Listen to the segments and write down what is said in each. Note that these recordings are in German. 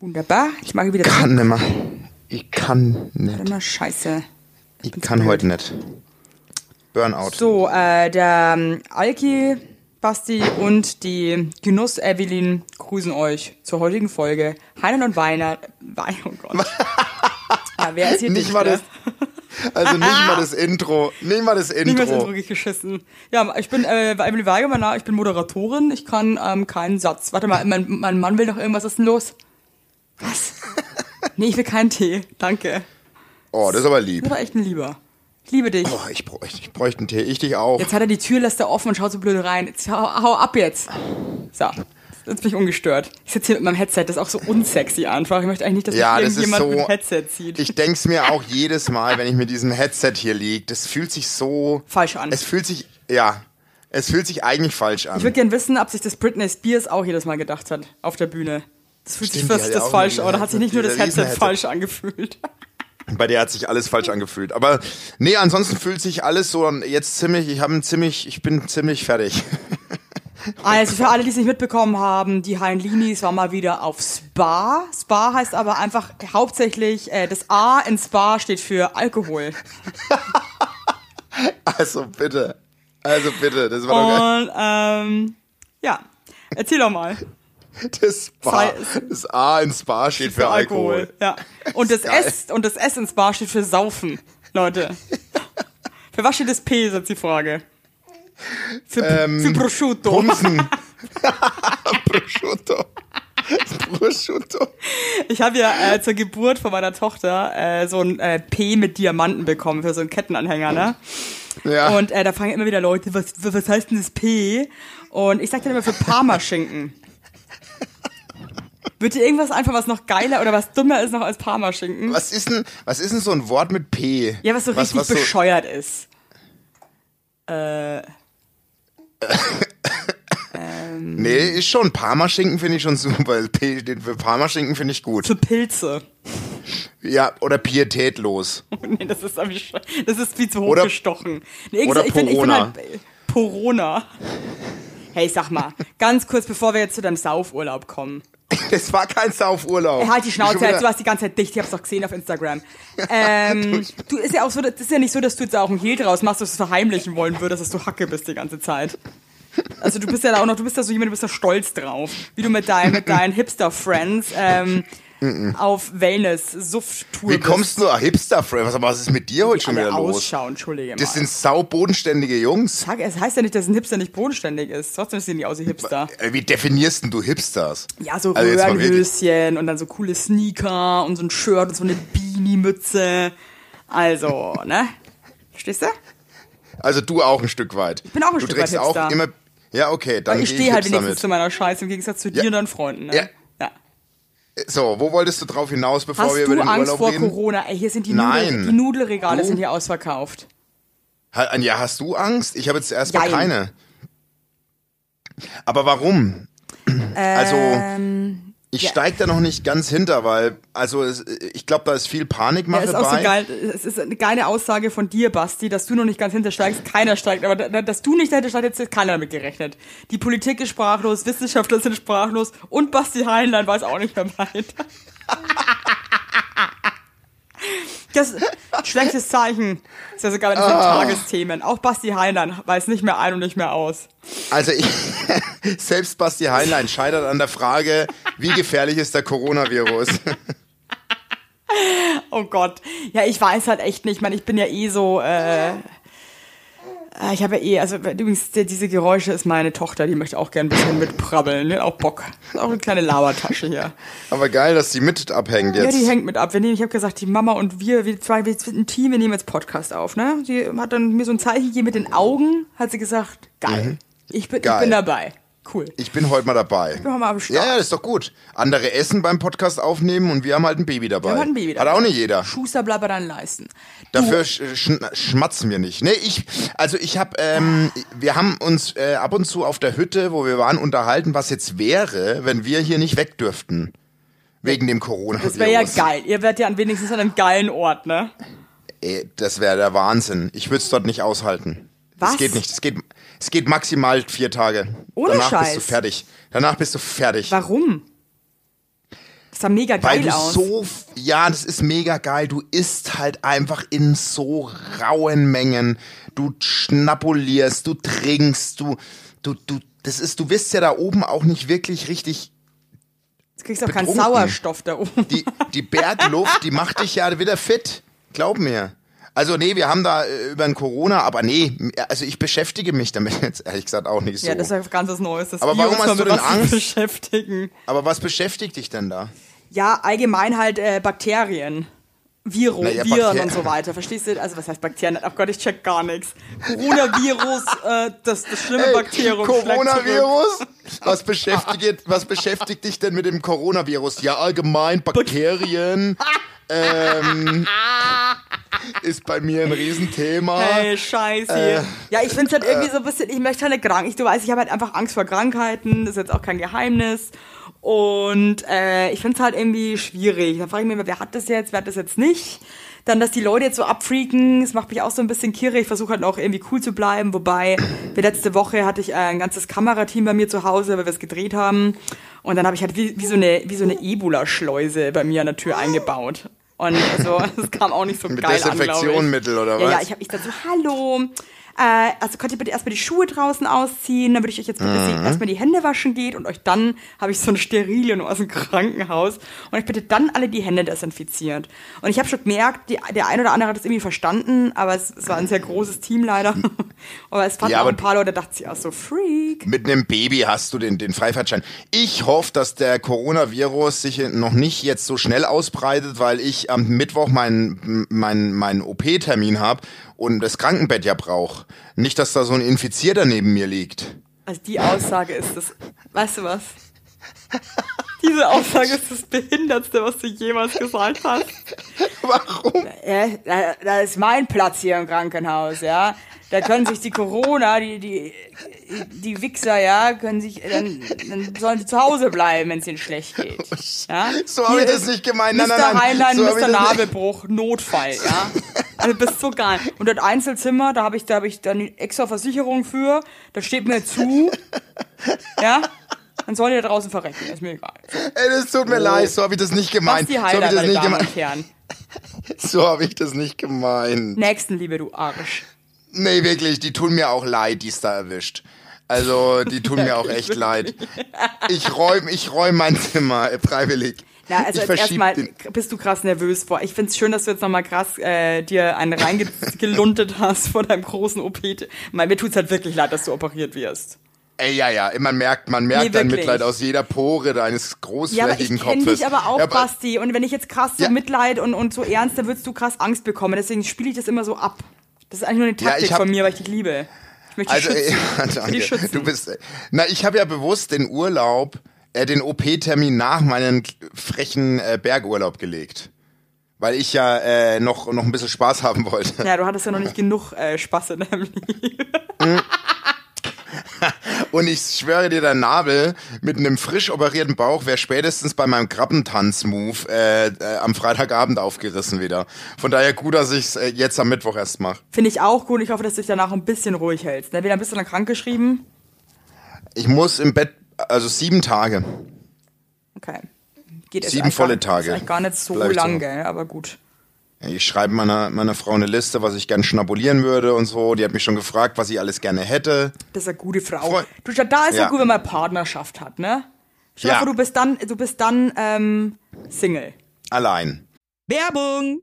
Wunderbar. Ich mache wieder Kann nimmer. Ich kann nicht. mal, scheiße. Ich kann heute nicht. Burnout. So, äh, der ähm, Alki, Basti und die Genuss Evelyn grüßen euch zur heutigen Folge. Heinen und Weiner. Wein, oh Gott. ja, wer ist hier Nicht mal ne? das, also nicht mal das Intro. Nicht mal das Nicht mehr so Intro. wirklich geschissen. Ja, ich bin äh, Evelyn Weigermann, ich bin Moderatorin. Ich kann ähm, keinen Satz. Warte mal, mein, mein Mann will noch irgendwas. Was ist denn los? Was? nee, ich will keinen Tee. Danke. Oh, das ist aber lieb. Das war echt ein Lieber. Ich liebe dich. Oh, ich bräuchte, ich bräuchte einen Tee. Ich dich auch. Jetzt hat er die Tür, lässt er offen und schaut so blöd rein. Jetzt hau, hau ab jetzt. So, jetzt bin ich ungestört. Ich sitze hier mit meinem Headset, das ist auch so unsexy einfach. Ich möchte eigentlich nicht, dass Ja, das ist irgendjemand so- mit Headset zieht. Ich denk's mir auch jedes Mal, wenn ich mit diesem Headset hier lieg. Das fühlt sich so Falsch an. Es fühlt sich, ja, es fühlt sich eigentlich falsch an. Ich würde gerne wissen, ob sich das Britney Spears auch jedes Mal gedacht hat auf der Bühne. Das fühlt sich Stimmt, die fast das falsch an. Oder hat sich nicht nur das Headset, falsch angefühlt? Bei der hat sich alles falsch angefühlt. Aber nee, ansonsten fühlt sich alles so jetzt ziemlich, ich habe ziemlich, ich bin ziemlich fertig. Also für alle, die es nicht mitbekommen haben, die Heinlinis war mal wieder auf Spa. Spa heißt aber einfach hauptsächlich, äh, das A in Spa steht für Alkohol. Also bitte. Also bitte, das war doch geil. Und ähm, ja, erzähl doch mal. Das, Spa, Sei- das A in Spa steht für, Alkohol. Ja. Und das Geil. S und das S ins Bar steht für Saufen, Leute. für was steht das P, ist jetzt die Frage. Für, Ähm, für Prosciutto. Prosciutto. Prosciutto. Ich habe ja äh, zur Geburt von meiner Tochter äh, so ein äh, P mit Diamanten bekommen für so einen Kettenanhänger, ne? Ja. Und äh, da fragen immer wieder Leute, was, was heißt denn das P? Und ich sag dann immer für Parmaschinken. Wird dir irgendwas einfach was noch geiler oder was dummer ist noch als Parmaschinken? was ist denn, was ist denn so ein Wort mit P? Ja, was so richtig was so, bescheuert ist. Äh, Nee, ist schon. Parmaschinken finde ich schon super. P steht für Parmaschinken finde ich gut. für Pilze. Ja, oder pietätlos. nee, das ist, das ist viel zu Oder- hochgestochen. Nee, oder ich find- ich find halt, Porona. Hey, sag mal, ganz kurz, bevor wir jetzt zu deinem Saufurlaub kommen. Das war kein Saufurlaub. Halt die Schnauze jetzt, du warst die ganze Zeit dicht, ich hab's doch gesehen auf Instagram. Ähm, du ist ja auch so, das ist ja nicht so, dass du jetzt auch ein Hehl draus machst, dass du es verheimlichen wollen würdest, dass du Hacke bist die ganze Zeit. Also du bist ja da auch noch, du bist ja so jemand, du bist da stolz drauf. Wie du mit, dein, mit deinen Hipster-Friends ähm, auf Wellness-Suft-Tour Wie kommst du, ah, Hipster, Friend? Was, was ist mit dir heute schon wieder los? ausschauen, entschuldige mal. Das sind saubodenständige Jungs. Sag, es heißt ja nicht, dass ein Hipster nicht bodenständig ist. Trotzdem sehen die aus wie Hipster. Äh, Wie definierst denn du Hipsters? Ja, so Also. Röhrenhöschen und dann so coole Sneaker und so ein Shirt und so eine Beanie-Mütze. Also, ne? Verstehst du? Also du auch ein Stück weit. Ich bin auch ein du Stück trägst weit auch Hipster. immer. Ja, okay, dann Weil ich stehe halt wenigstens mit. zu meiner Scheiße im Gegensatz zu dir Ja. und deinen Freunden, ne? Ja. Ja. So, wo wolltest du drauf hinaus, bevor Hast wir über du den Angst Urlaub vor reden? Corona? Ey, hier sind die, Nein. Nudel, die Nudelregale Du? sind hier ausverkauft. Anja, hast du Angst? Ich habe jetzt erstmal keine. Aber warum? Also, Ähm, ich ja. steig da noch nicht ganz hinter, weil, also es, ich glaube, da ist viel ja, Panikmache ist auch so bei. geil. Es ist eine geile Aussage von dir, Basti, dass du noch nicht ganz hintersteigst. Keiner steigt, aber da- dass du nicht dahinter steigst, jetzt hat keiner damit gerechnet. Die Politik ist sprachlos, Wissenschaftler sind sprachlos und Basti Heinlein weiß auch nicht mehr weiter. Das schlechtes Zeichen. Das ist ja sogar bei diesen Ah. Tagesthemen. Auch Basti Heinlein weiß nicht mehr ein und nicht mehr aus. Also ich, selbst Basti Heinlein scheitert an der Frage, wie gefährlich ist der Coronavirus? Oh Gott. Ja, ich weiß halt echt nicht. Ich meine, ich bin ja eh so. Äh, ich habe ja eh, also übrigens, die- diese Geräusche ist meine Tochter, die möchte auch gern ein bisschen mitprabbeln. Hat auch Bock. Auch eine kleine Labertasche hier. Aber geil, dass die mit abhängt Ja, jetzt. die hängt mit ab. Wir nehmen, ich habe gesagt, die Mama und wir, wir zwei, wir sind ein Team, wir nehmen jetzt Podcast auf, ne? Sie hat dann mir so ein Zeichen gegeben mit den Augen, hat sie gesagt, geil. Ich, bin, ich Geil. bin dabei. Cool. ich bin heute mal dabei. bin heute mal am Start. Ja, ja, das ist doch gut. Andere essen beim Podcast aufnehmen und wir haben halt ein Baby dabei. Wir haben halt ein Baby Hat dabei. auch nicht jeder. Schuster bleibt bei deinen Leisten. Dafür sch sch schmatzen wir nicht. Nee, ich, also ich habe, ähm, wir haben uns äh, ab und zu auf der Hütte, wo wir waren, unterhalten, was jetzt wäre, wenn wir hier nicht weg dürften. Wegen dem Coronavirus. Das wäre ja geil. Ihr werdet ja an wenigstens an einem geilen Ort, ne? Ey, das wäre der Wahnsinn. Ich würde es dort nicht aushalten. Was? Das geht nicht. Es geht, es geht maximal vier Tage. Ohne Danach Scheiß. bist du fertig. Danach bist du fertig. Warum? sah mega geil weil du aus. so, ja, das ist mega geil. Du isst halt einfach in so rauen Mengen. Du schnapulierst, du trinkst, du, du, du, das ist, du wirst ja da oben auch nicht wirklich richtig du kriegst auch keinen betrunken. Sauerstoff da oben. die, die Bergluft, die macht dich ja wieder fit. Glaub mir. Also nee, wir haben da äh, über ein Corona, aber nee, also ich beschäftige mich damit jetzt ehrlich gesagt auch nicht so. Ja, das ist ja ganz was Neues. Das Aber warum Virus hast du denn Angst? beschäftigen. aber was beschäftigt dich denn da? Ja, allgemein halt äh, Bakterien. Viro, Naja, Viren Bakter- und so weiter. Verstehst du? Also was heißt Bakterien? Oh Gott, ich check gar nichts. Coronavirus, äh, das, das schlimme Hey, Bakterium. Coronavirus? Was beschäftigt, was beschäftigt dich denn mit dem Coronavirus? Ja, allgemein Bakterien. ähm, ist bei mir ein Riesenthema. Hey, scheiße. Äh, ja, ich finde halt irgendwie so ein bisschen, ich möchte halt nicht krank. Ich, du weißt, ich habe halt einfach Angst vor Krankheiten. Das ist jetzt auch kein Geheimnis. Und äh, ich finde es halt irgendwie schwierig. Da frage ich mich immer, wer hat das jetzt, wer hat das jetzt nicht? Dann, dass die Leute jetzt so abfreaken, das macht mich auch so ein bisschen kirre. Ich versuche halt auch irgendwie cool zu bleiben. Wobei, wie letzte Woche hatte ich äh, ein ganzes Kamerateam bei mir zu Hause, weil wir es gedreht haben. Und dann habe ich halt wie, wie so eine, wie so eine Ebola-Schleuse bei mir an der Tür eingebaut. Und also, das kam auch nicht so Mit geil an. Desinfektionmittel oder Ja, was? ja, ich habe ich dazu, hallo. Äh, also könnt ihr bitte erstmal die Schuhe draußen ausziehen, dann würde ich euch jetzt bitte Mhm. sehen, erstmal die Hände waschen geht und euch dann habe ich so eine Sterile nur aus dem Krankenhaus und euch bitte dann alle die Hände desinfiziert. Und ich habe schon gemerkt, die, der ein oder andere hat es irgendwie verstanden, aber es, es war ein sehr großes Team leider. aber es fanden Ja, auch aber ein paar Leute, dachten sich auch so, Freak. Mit einem Baby hast du den, den Freifahrtschein. Ich hoffe, dass der Coronavirus sich noch nicht jetzt so schnell ausbreitet, weil ich am Mittwoch meinen mein, mein OP-Termin habe und das Krankenbett ja brauche. Nicht, dass da so ein Infizierter neben mir liegt. Also die Aussage ist das, weißt du was? Diese Aussage ist das Behindertste, was du jemals gesagt hast. Warum? Ja, da, da ist mein Platz hier im Krankenhaus, ja. Da können sich die Corona, die, die, die Wichser, ja, können sich, dann, dann sollen sie zu Hause bleiben, wenn es ihnen schlecht geht. Ja? So hab Hier ich das nicht gemeint. Nein, Mr. nein, nein. Heinlein, So Mr. Nabelbruch, Notfall, ja. Also bist so geil. Und das Einzelzimmer, da habe ich, da habe ich dann extra Versicherung für, das steht mir zu, ja. Dann sollen die da draußen verrecken, ist mir egal. So, Ey, das tut mir leid, so habe ich das nicht gemeint. Basti So habe Heiler, ich das nicht gemeint. So habe ich das nicht gemeint. Nächstenliebe, du Arsch. Nee, wirklich, die tun mir auch leid, die es da erwischt. Also, die tun mir auch echt leid. Ich räume ich räum mein Zimmer äh, freiwillig. Na, also ich erstmal bist du krass nervös vor. Ich find's schön, dass du jetzt nochmal krass äh, dir einen reingeluntet hast vor deinem großen OP. Mein, mir tut's halt wirklich leid, dass du operiert wirst. Ey, ja, ja, man merkt, man merkt Nee, dein. Mitleid aus jeder Pore deines Ja, aber ich großflächigen Kopfes. dich aber auch, Ja, Basti. Und wenn ich jetzt krass so Ja. Mitleid und, und so ernst, dann würdest du krass Angst bekommen. Deswegen spiele ich das immer so ab. Das ist eigentlich nur eine Ja, Taktik ich hab- von mir, weil ich dich liebe. Ich möchte dich Also, schützen. ja, schützen. Du bist, äh, na, ich habe ja bewusst den Urlaub, äh, den OP-Termin nach meinen frechen äh, Bergurlaub gelegt. Weil ich ja äh, noch, noch ein bisschen Spaß haben wollte. ja, du hattest ja noch nicht genug äh, Spaß in deinem Leben. Und ich schwöre dir, der Nabel mit einem frisch operierten Bauch wäre spätestens bei meinem Krabbentanz-Move äh, äh, am Freitagabend aufgerissen wieder. Von daher gut, dass ich es äh, jetzt am Mittwoch erst mache. Finde ich auch gut. Ich hoffe, dass du dich danach ein bisschen ruhig hältst. Ne? Wie lange bist du dann krankgeschrieben? Ich muss im Bett, also sieben Tage. Okay. Geht Sieben volle Tage. Ist eigentlich gar nicht so lang, gell? Aber gut. Ich schreibe meiner, meiner Frau eine Liste, was ich gern schnabulieren würde und so. Die hat mich schon gefragt, was ich alles gerne hätte. Das ist eine gute Frau. Freu- Du, da ist ja. Ja. gut, wenn man Partnerschaft hat, ne? Dir Ja. du bist dann, du bist dann ähm, Single. Allein. Werbung!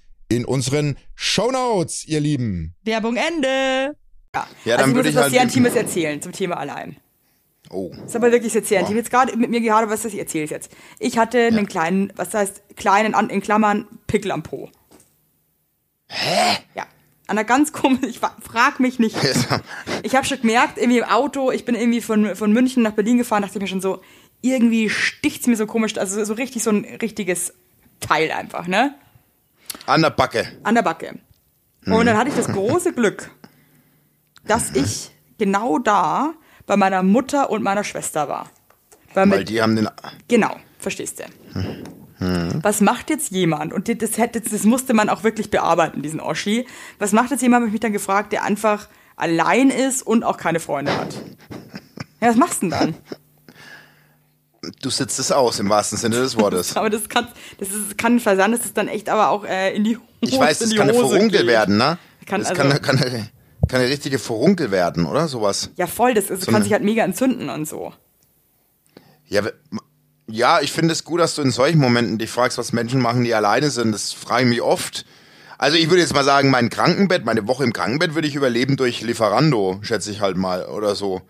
in unseren Shownotes, ihr Lieben. Werbung Ende. Ja, Ja, also dann ich muss würde ich was halt- sehr Intimes erzählen zum Thema allein. Oh. ist aber wirklich jetzt sehr intim. Jetzt gerade mit mir gerade, was das ich erzähle ich jetzt. Ich hatte einen kleinen, was heißt kleinen, an- in Klammern, Pickel am Po. Hä? Ja. An einer ganz komischen, ich frag mich nicht. Ich habe schon gemerkt, irgendwie im Auto, ich bin irgendwie von, von München nach Berlin gefahren, dachte ich mir schon so, irgendwie sticht's mir so komisch, also so richtig so ein richtiges Teil einfach, ne? An der Backe. An der Backe. Und dann hatte ich das große Glück, dass ich genau da bei meiner Mutter und meiner Schwester war. Weil Weil mit, die haben den. genau, verstehst du. Was macht jetzt jemand, und das, hätte, das musste man auch wirklich bearbeiten, diesen Oschi, was macht jetzt jemand, habe ich mich dann gefragt, der einfach allein ist und auch keine Freunde hat? Ja, was machst du denn dann? Du sitzt es aus, im wahrsten Sinne des Wortes. Aber das kann, das ist, kann sein, dass es dann echt aber auch äh, in die Hose Ich weiß, das kann eine geht. werden, ne? Kann das also- kann, kann, eine, kann eine richtige Furunkel werden, oder? Sowas. Ja, voll, das, das So kann sich halt mega entzünden und so. Ja, ja, ich finde es gut, dass du in solchen Momenten dich fragst, was Menschen machen, die alleine sind. Das frage ich mich oft. Also ich würde jetzt mal sagen, mein Krankenbett, meine Woche im Krankenbett würde ich überleben durch Lieferando, schätze ich halt mal, oder so.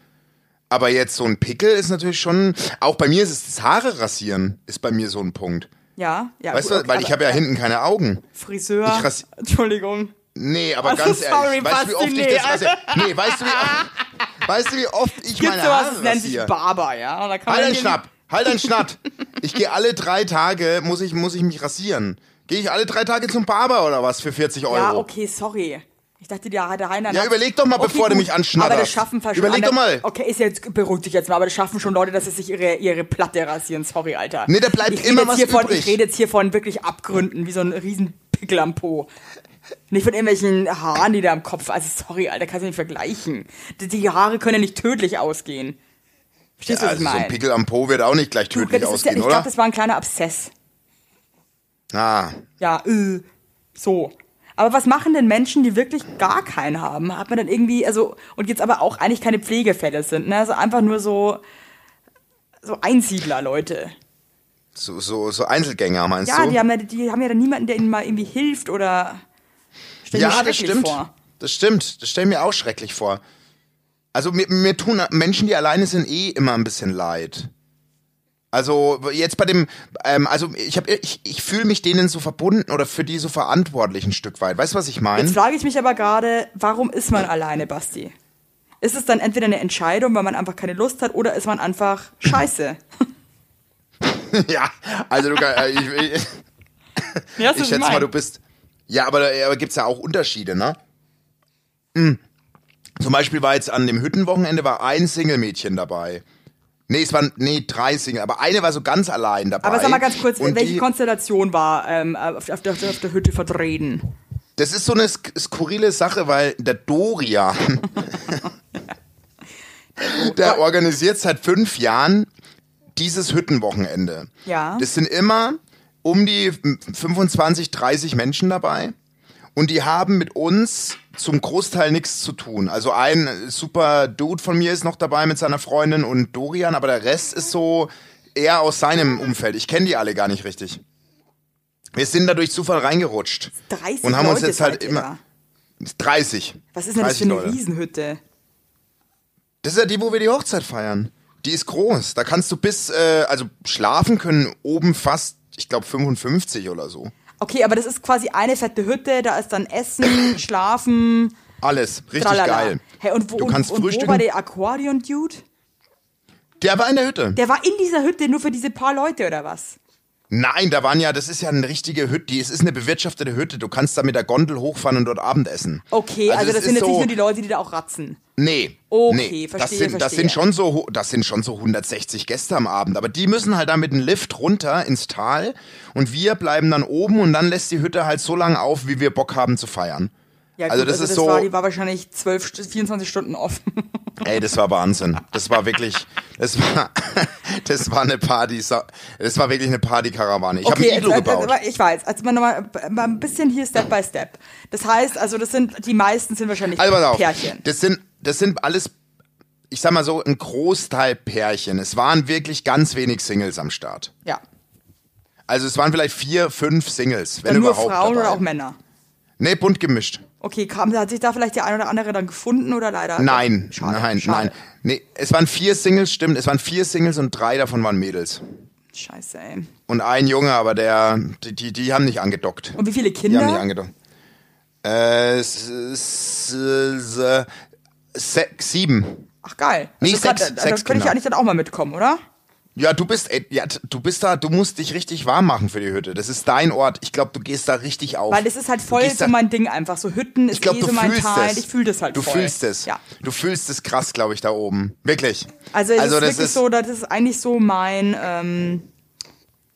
Aber jetzt so ein Pickel ist natürlich schon, auch bei mir ist es das Haare rasieren, ist bei mir so ein Punkt. Ja, ja. Weißt gut, du, okay, weil ich habe ja hinten keine Augen. Friseur. Entschuldigung. Nee, aber Also, ganz sorry, ehrlich, weißt du, wie oft ich das rasiere? Nee, weißt du, wie oft, weißt du, wie oft ich Gibt meine sowas, Haare das nennt sich rasiere? Barber, ja? Halt irgendwie- Schnapp, halt deinen Schnatt. Ich gehe alle drei Tage, muss ich, muss ich mich rasieren. Gehe ich alle drei Tage zum Barber oder was für 40 Euro? Ja, okay, sorry. Ich dachte, der, der Heiner. Ja, überleg doch mal, bevor du mich anschnatterst. Aber das schaffen schon Überleg doch mal. Okay, ist jetzt, beruhigt dich jetzt mal, aber das schaffen schon Leute, dass sie sich ihre, ihre Platte rasieren. Sorry, Alter. Nee, da bleibt ich immer was hier von, übrig. Ich rede jetzt hier von wirklich Abgründen, wie so ein riesen Pickel am Po. Nicht von irgendwelchen Haaren, die da am Kopf. Also sorry, Alter, kannst du nicht vergleichen. Die, die Haare können ja nicht tödlich ausgehen. Verstehst du, was also ich so ein meine? Pickel am Po wird auch nicht gleich Du, tödlich das ist ja, ausgehen, ich oder? glaube, das war ein kleiner Abszess. ah, Ja, äh, so. Aber was machen denn Menschen, die wirklich gar keinen haben? Hat man dann irgendwie, also, und jetzt aber auch eigentlich keine Pflegefälle sind, ne? Also einfach nur so, so Einsiedler, Leute. so, so, so Einzelgänger, meinst Ja, du? die haben ja, die haben ja dann niemanden, der ihnen mal irgendwie hilft oder. Stell ja, das stimmt. Vor. Das stimmt. Das stelle mir auch schrecklich vor. Also mir, mir tun Menschen, die alleine sind, eh immer ein bisschen leid. Also jetzt bei dem, ähm, also ich habe, ich, ich fühle mich denen so verbunden oder für die so verantwortlich ein Stück weit. Weißt du, was ich meine? Jetzt frage ich mich aber gerade, warum ist man alleine, Basti? Ist es dann entweder eine Entscheidung, weil man einfach keine Lust hat, oder ist man einfach scheiße? ja, also du kann, äh, ich, ich, Ja, ich schätze mal, du bist. Ja, aber da aber gibt's ja auch Unterschiede, ne? Hm. Zum Beispiel war jetzt an dem Hüttenwochenende war ein Single-Mädchen dabei. Nee, es waren nee, drei Single, aber eine war so ganz allein dabei. Aber sag mal ganz kurz, Und welche die, Konstellation war ähm, auf, auf, der, auf der Hütte vertreten? Das ist so eine sk skurrile Sache, weil der Dorian, der organisiert seit fünf Jahren dieses Hüttenwochenende. Ja. Das sind immer um die 25, 30 Menschen dabei. Und die haben mit uns zum Großteil nichts zu tun. Also ein super Dude von mir ist noch dabei mit seiner Freundin und Dorian, aber der Rest ist so eher aus seinem Umfeld. Ich kenne die alle gar nicht richtig. Wir sind da durch Zufall reingerutscht. 30 und haben uns Leute jetzt halt immer da. 30. Was ist denn das 30 für eine Leute. Riesenhütte? Das ist ja die, wo wir die Hochzeit feiern. Die ist groß. Da kannst du bis, äh, also schlafen können oben fast, ich glaube 55 oder so. Okay, aber das ist quasi eine fette Hütte, da ist dann Essen, Schlafen, Alles. Richtig tralala. geil. Hey, und wo, Du kannst und, und wo war der Aquarion-Dude? Der war in der Hütte. Der war in dieser Hütte nur für diese paar Leute, oder was? Nein, da waren ja, das ist ja eine richtige Hütte. Es ist eine bewirtschaftete Hütte. Du kannst da mit der Gondel hochfahren und dort Abendessen. Okay, also, das, es sind nicht so- nur die Leute, die da auch ratzen. Nee. Okay, nee. das verstehe, sind, das verstehe. sind schon so, das sind schon so 160 Gäste am Abend. Aber die müssen halt dann mit dem Lift runter ins Tal und wir bleiben dann oben und dann lässt die Hütte halt so lange auf, wie wir Bock haben zu feiern. Ja, also gut, das ist das so, War, die war wahrscheinlich 12, St- 24 Stunden offen. ey, das war Wahnsinn. Das war wirklich, das war, das war eine Party, das war wirklich eine Partykarawane. Ich habe ein jetzt, gebaut. Also, ich weiß. Also mal mal ein bisschen hier Step by Step. Das heißt, also das sind die meisten sind wahrscheinlich Also pass auf, Pärchen. das sind, das sind alles, ich sag mal so, ein Großteil Pärchen. Es waren wirklich ganz wenig Singles am Start. Ja. Also es waren vielleicht vier, fünf Singles, wenn Dann nur überhaupt. Frauen dabei. oder auch Männer. Nee, bunt gemischt. Okay, kam, hat sich da vielleicht der ein oder andere dann gefunden oder leider? Nein, Schade, nein, schade. nein. Nee, es waren vier Singles, stimmt, es waren vier Singles und drei davon waren Mädels. Scheiße, ey. Und ein Junge, aber der, die, die, die haben nicht angedockt. Und wie viele Die haben nicht Kinder? angedockt. Äh, s, s, s, sechs, sieben. Ach geil. Nee, grad, sechs- da, sechs könnte ich Kinder. eigentlich dann auch mal mitkommen, oder? Ja, du bist, ey, ja, du bist da, du musst dich richtig warm machen für die Hütte. Das ist dein Ort. Ich glaube, du gehst da richtig auf. Weil das ist halt voll so da- mein Ding einfach. So Hütten ist Ich glaube, eh du so mein fühlst Teil. es. Ich fühle das halt Du voll. fühlst es. Ja. Du fühlst es krass, glaube ich, da oben. Wirklich. Also es also ist das wirklich ist, so, das ist eigentlich so mein ähm,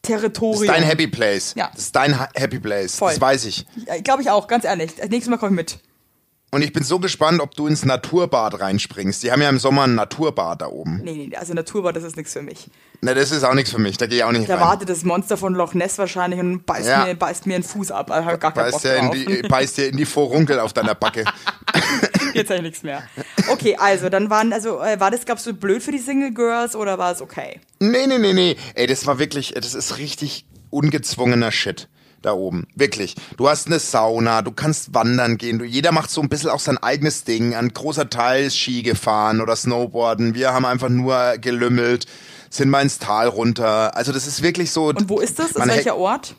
das Territorium. ist dein Happy Place. Ja. Das ist dein Ha- Happy Place. Voll. Das weiß ich. Glaube ich auch, ganz ehrlich. Das nächste Mal komme ich mit. Und ich bin so gespannt, ob du ins Naturbad reinspringst. Die haben ja im Sommer ein Naturbad da oben. Nee, nee, also Naturbad, das ist nichts für mich. Na, das ist auch nichts für mich. Da gehe ich auch nicht Da rein. wartet das Monster von Loch Ness wahrscheinlich und beißt, Ja. mir, beißt mir einen Fuß ab. Also hab gar Beißt dir, in die, beißt dir in die Vorunkel auf deiner Backe. Jetzt habe ich nichts mehr. Okay, also dann waren, also äh, war das, glaubst du, blöd für die Single Girls oder war es okay? Nee, nee, nee, nee. Ey, das war wirklich, das ist richtig ungezwungener Shit da oben. Wirklich. Du hast eine Sauna, du kannst wandern gehen. Du, jeder macht so ein bisschen auch sein eigenes Ding. Ein großer Teil ist Ski gefahren oder Snowboarden. Wir haben einfach nur gelümmelt, sind mal ins Tal runter. Also das ist wirklich so. Und wo ist das? Ist welcher Ort?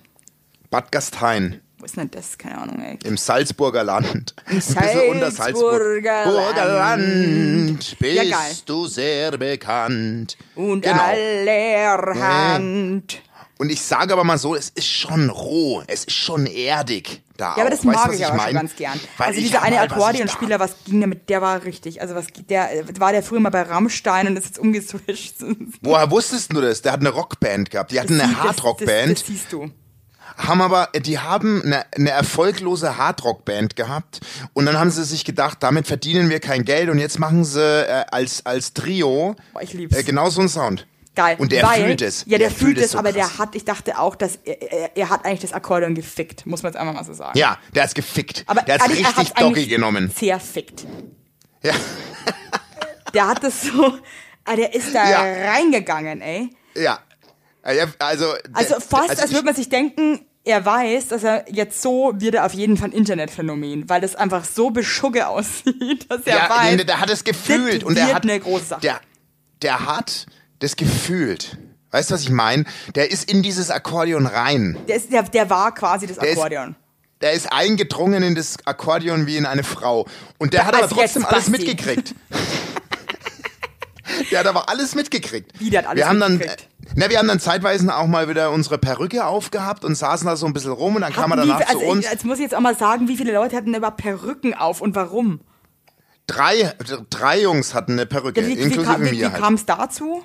Bad Gastein. Wo ist denn das? Keine Ahnung, ey. Im Salzburger Land. Im Salzburger unter Salzburger Land bist Ja, du sehr bekannt. Und Genau. allerhand. Und ich sage aber mal so, es ist schon roh, es ist schon erdig da Ja, aber auch. das Weißt du, mag was ich aber mein? schon ganz gern. Weil also ich dieser eine halt, was ich Akkordeonspieler, was ging damit, der war richtig. Also was der äh, war der früher mal bei Rammstein und ist jetzt umgeswitcht. Da, woher wusstest du das? Der hat eine Rockband gehabt. Die hatten eine Das, das, Hardrockband, das siehst du. haben aber, die haben eine, eine erfolglose Hardrockband gehabt und dann haben sie sich gedacht, damit verdienen wir kein Geld und jetzt machen sie äh, als, als Trio Boah, ich lieb's. äh, genau so einen Sound. Geil. Und der weil, fühlt es. Ja, der, fühlt es, so aber krass. der hat, ich dachte auch, dass er, er, er hat eigentlich das Akkordeon gefickt, muss man jetzt einfach mal so sagen. Ja, der hat's gefickt. aber der er richtig Doggy genommen. Sehr fickt. Ja. Der hat das so, ah, der ist da Ja. reingegangen, ey. Ja. Also, Also der- fast, also als würde man sich denken, er weiß, dass er jetzt so wird er auf jeden Fall ein Internetphänomen, weil das einfach so beschugge aussieht, dass er ja, weiß. nee, der hat es gefühlt und er hat eine große Sache. Der, der hat das gefühlt. Weißt du, was ich meine? Der ist in dieses Akkordeon rein. der, ist, der, der war quasi das Der ist- Akkordeon. Der ist eingedrungen in das Akkordeon wie in eine Frau. Und der hat aber trotzdem alles mitgekriegt. der hat aber alles mitgekriegt. Wie, der hat alles wir haben dann, mitgekriegt? na, wir haben dann zeitweise auch mal wieder unsere Perücke aufgehabt und saßen da so ein bisschen rum und dann kam er Hatten danach wie, also zu uns. Ich, jetzt muss ich jetzt auch mal sagen, wie viele Leute hatten überhaupt Perücken auf und warum? Drei, drei Jungs hatten eine Perücke, wie wie, inklusive wie, wie mir halt. kam es dazu?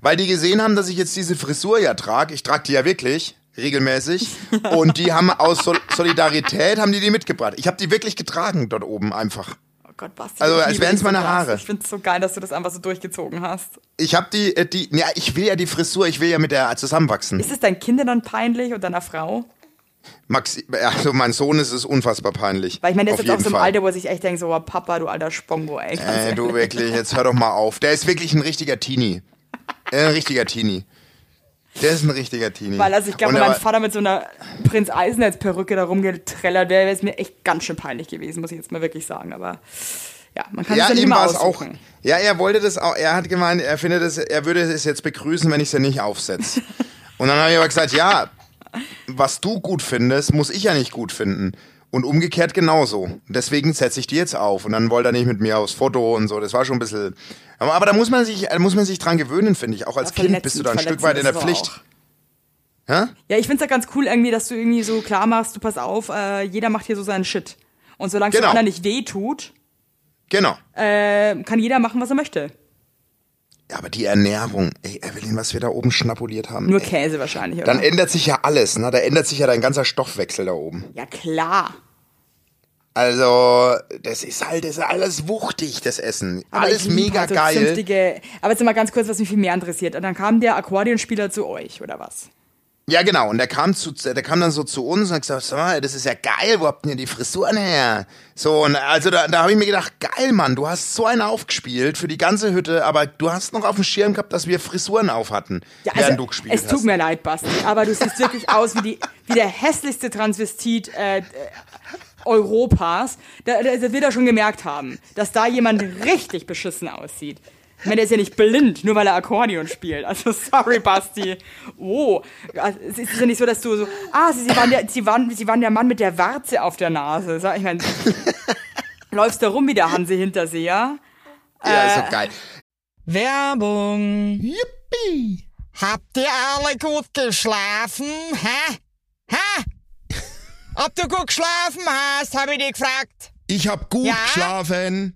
Weil die gesehen haben, dass ich jetzt diese Frisur ja trage. Ich trage die ja wirklich regelmäßig. Und die haben aus Sol Solidarität haben die die mitgebracht. Ich habe die wirklich getragen dort oben einfach. Oh Gott, Basti. Also, ich als wären's dich meine so. Haare. Ich finde es so geil, dass du das einfach so durchgezogen hast. Ich habe die, äh, die, ja, ich will ja die Frisur, ich will ja mit der zusammenwachsen. Ist es deinen Kindern dann peinlich und deiner Frau? Maxi, also mein Sohn ist es unfassbar peinlich. Weil ich meine, der ist Auf jetzt auch jeden so Fall. Alter, wo er sich echt denkt, so, oh, Papa, du alter Spongo, ey. Äh, du wirklich, jetzt hör doch mal auf. Der ist wirklich ein richtiger Teenie. Ein richtiger Teenie. Der ist ein richtiger Teenie. Weil also ich glaube, wenn mein Vater mit so einer Prinz Eisenherz-Perücke da rumgetrellert wäre, wäre es mir echt ganz schön peinlich gewesen, muss ich jetzt mal wirklich sagen. Aber ja, man kann ja, es ja nicht war es auch. aussuchen. Ja, er wollte das auch. Er hat gemeint, er findet es, er würde es jetzt begrüßen, wenn ich sie nicht aufsetze. Und dann habe ich aber gesagt, ja, was du gut findest, muss ich ja nicht gut finden. Und umgekehrt genauso. Deswegen setze ich die jetzt auf. Und dann wollte er nicht mit mir aufs Foto und so. Das war schon ein bisschen. Aber, da muss man sich, da muss man sich dran gewöhnen, finde ich. Auch als Ja, Kind bist du da ein Stück weit in der es Pflicht. auch. Hä? Ja, ich find's ja ganz cool irgendwie, dass du irgendwie so klar machst, du pass auf, äh, jeder macht hier so seinen Shit. Und solange es Genau. dem anderen nicht weh tut, Genau. äh, kann jeder machen, was er möchte. Ja, aber die Ernährung, ey, Evelyn, was wir da oben schnapuliert haben. Nur ey. Käse wahrscheinlich, oder? Dann ändert sich ja alles, ne? Da ändert sich ja dein ganzer Stoffwechsel da oben. ja, klar. Also, das ist halt, das ist alles wuchtig, das Essen. Aber alles mega halt so geil. Aber jetzt mal ganz kurz, was mich viel mehr interessiert. Und dann kam der Akkordeonspieler zu euch, oder was? Ja, genau. Und der kam zu, der kam dann so zu uns und hat gesagt, sag mal, das ist ja geil, wo habt denn ihr die Frisuren her? So, und also da, da habe ich mir gedacht, geil, Mann, du hast so einen aufgespielt für die ganze Hütte, aber du hast noch auf dem Schirm gehabt, dass wir Frisuren auf hatten, Ja, während du gespielt es tut hast. mir leid, Basti, aber du siehst wirklich aus wie, die, wie der hässlichste Transvestit äh, äh, Europas. Da, da, das wird er schon gemerkt haben, dass da jemand richtig beschissen aussieht. Ich meine, der ist ja nicht blind, nur weil er Akkordeon spielt. Also sorry, Basti. Oh, also, es ist ja nicht so, dass du so, ah, sie, sie, waren der, sie, waren, sie waren der Mann mit der Warze auf der Nase. Ich meine, läufst da rum wie der Hanse Hinterseher. Ja, ist Äh. doch geil. Werbung. Yippie! Habt ihr alle gut geschlafen? Hä? Hä? Ob du gut geschlafen hast, habe ich dich gefragt. Ich hab gut Ja? geschlafen.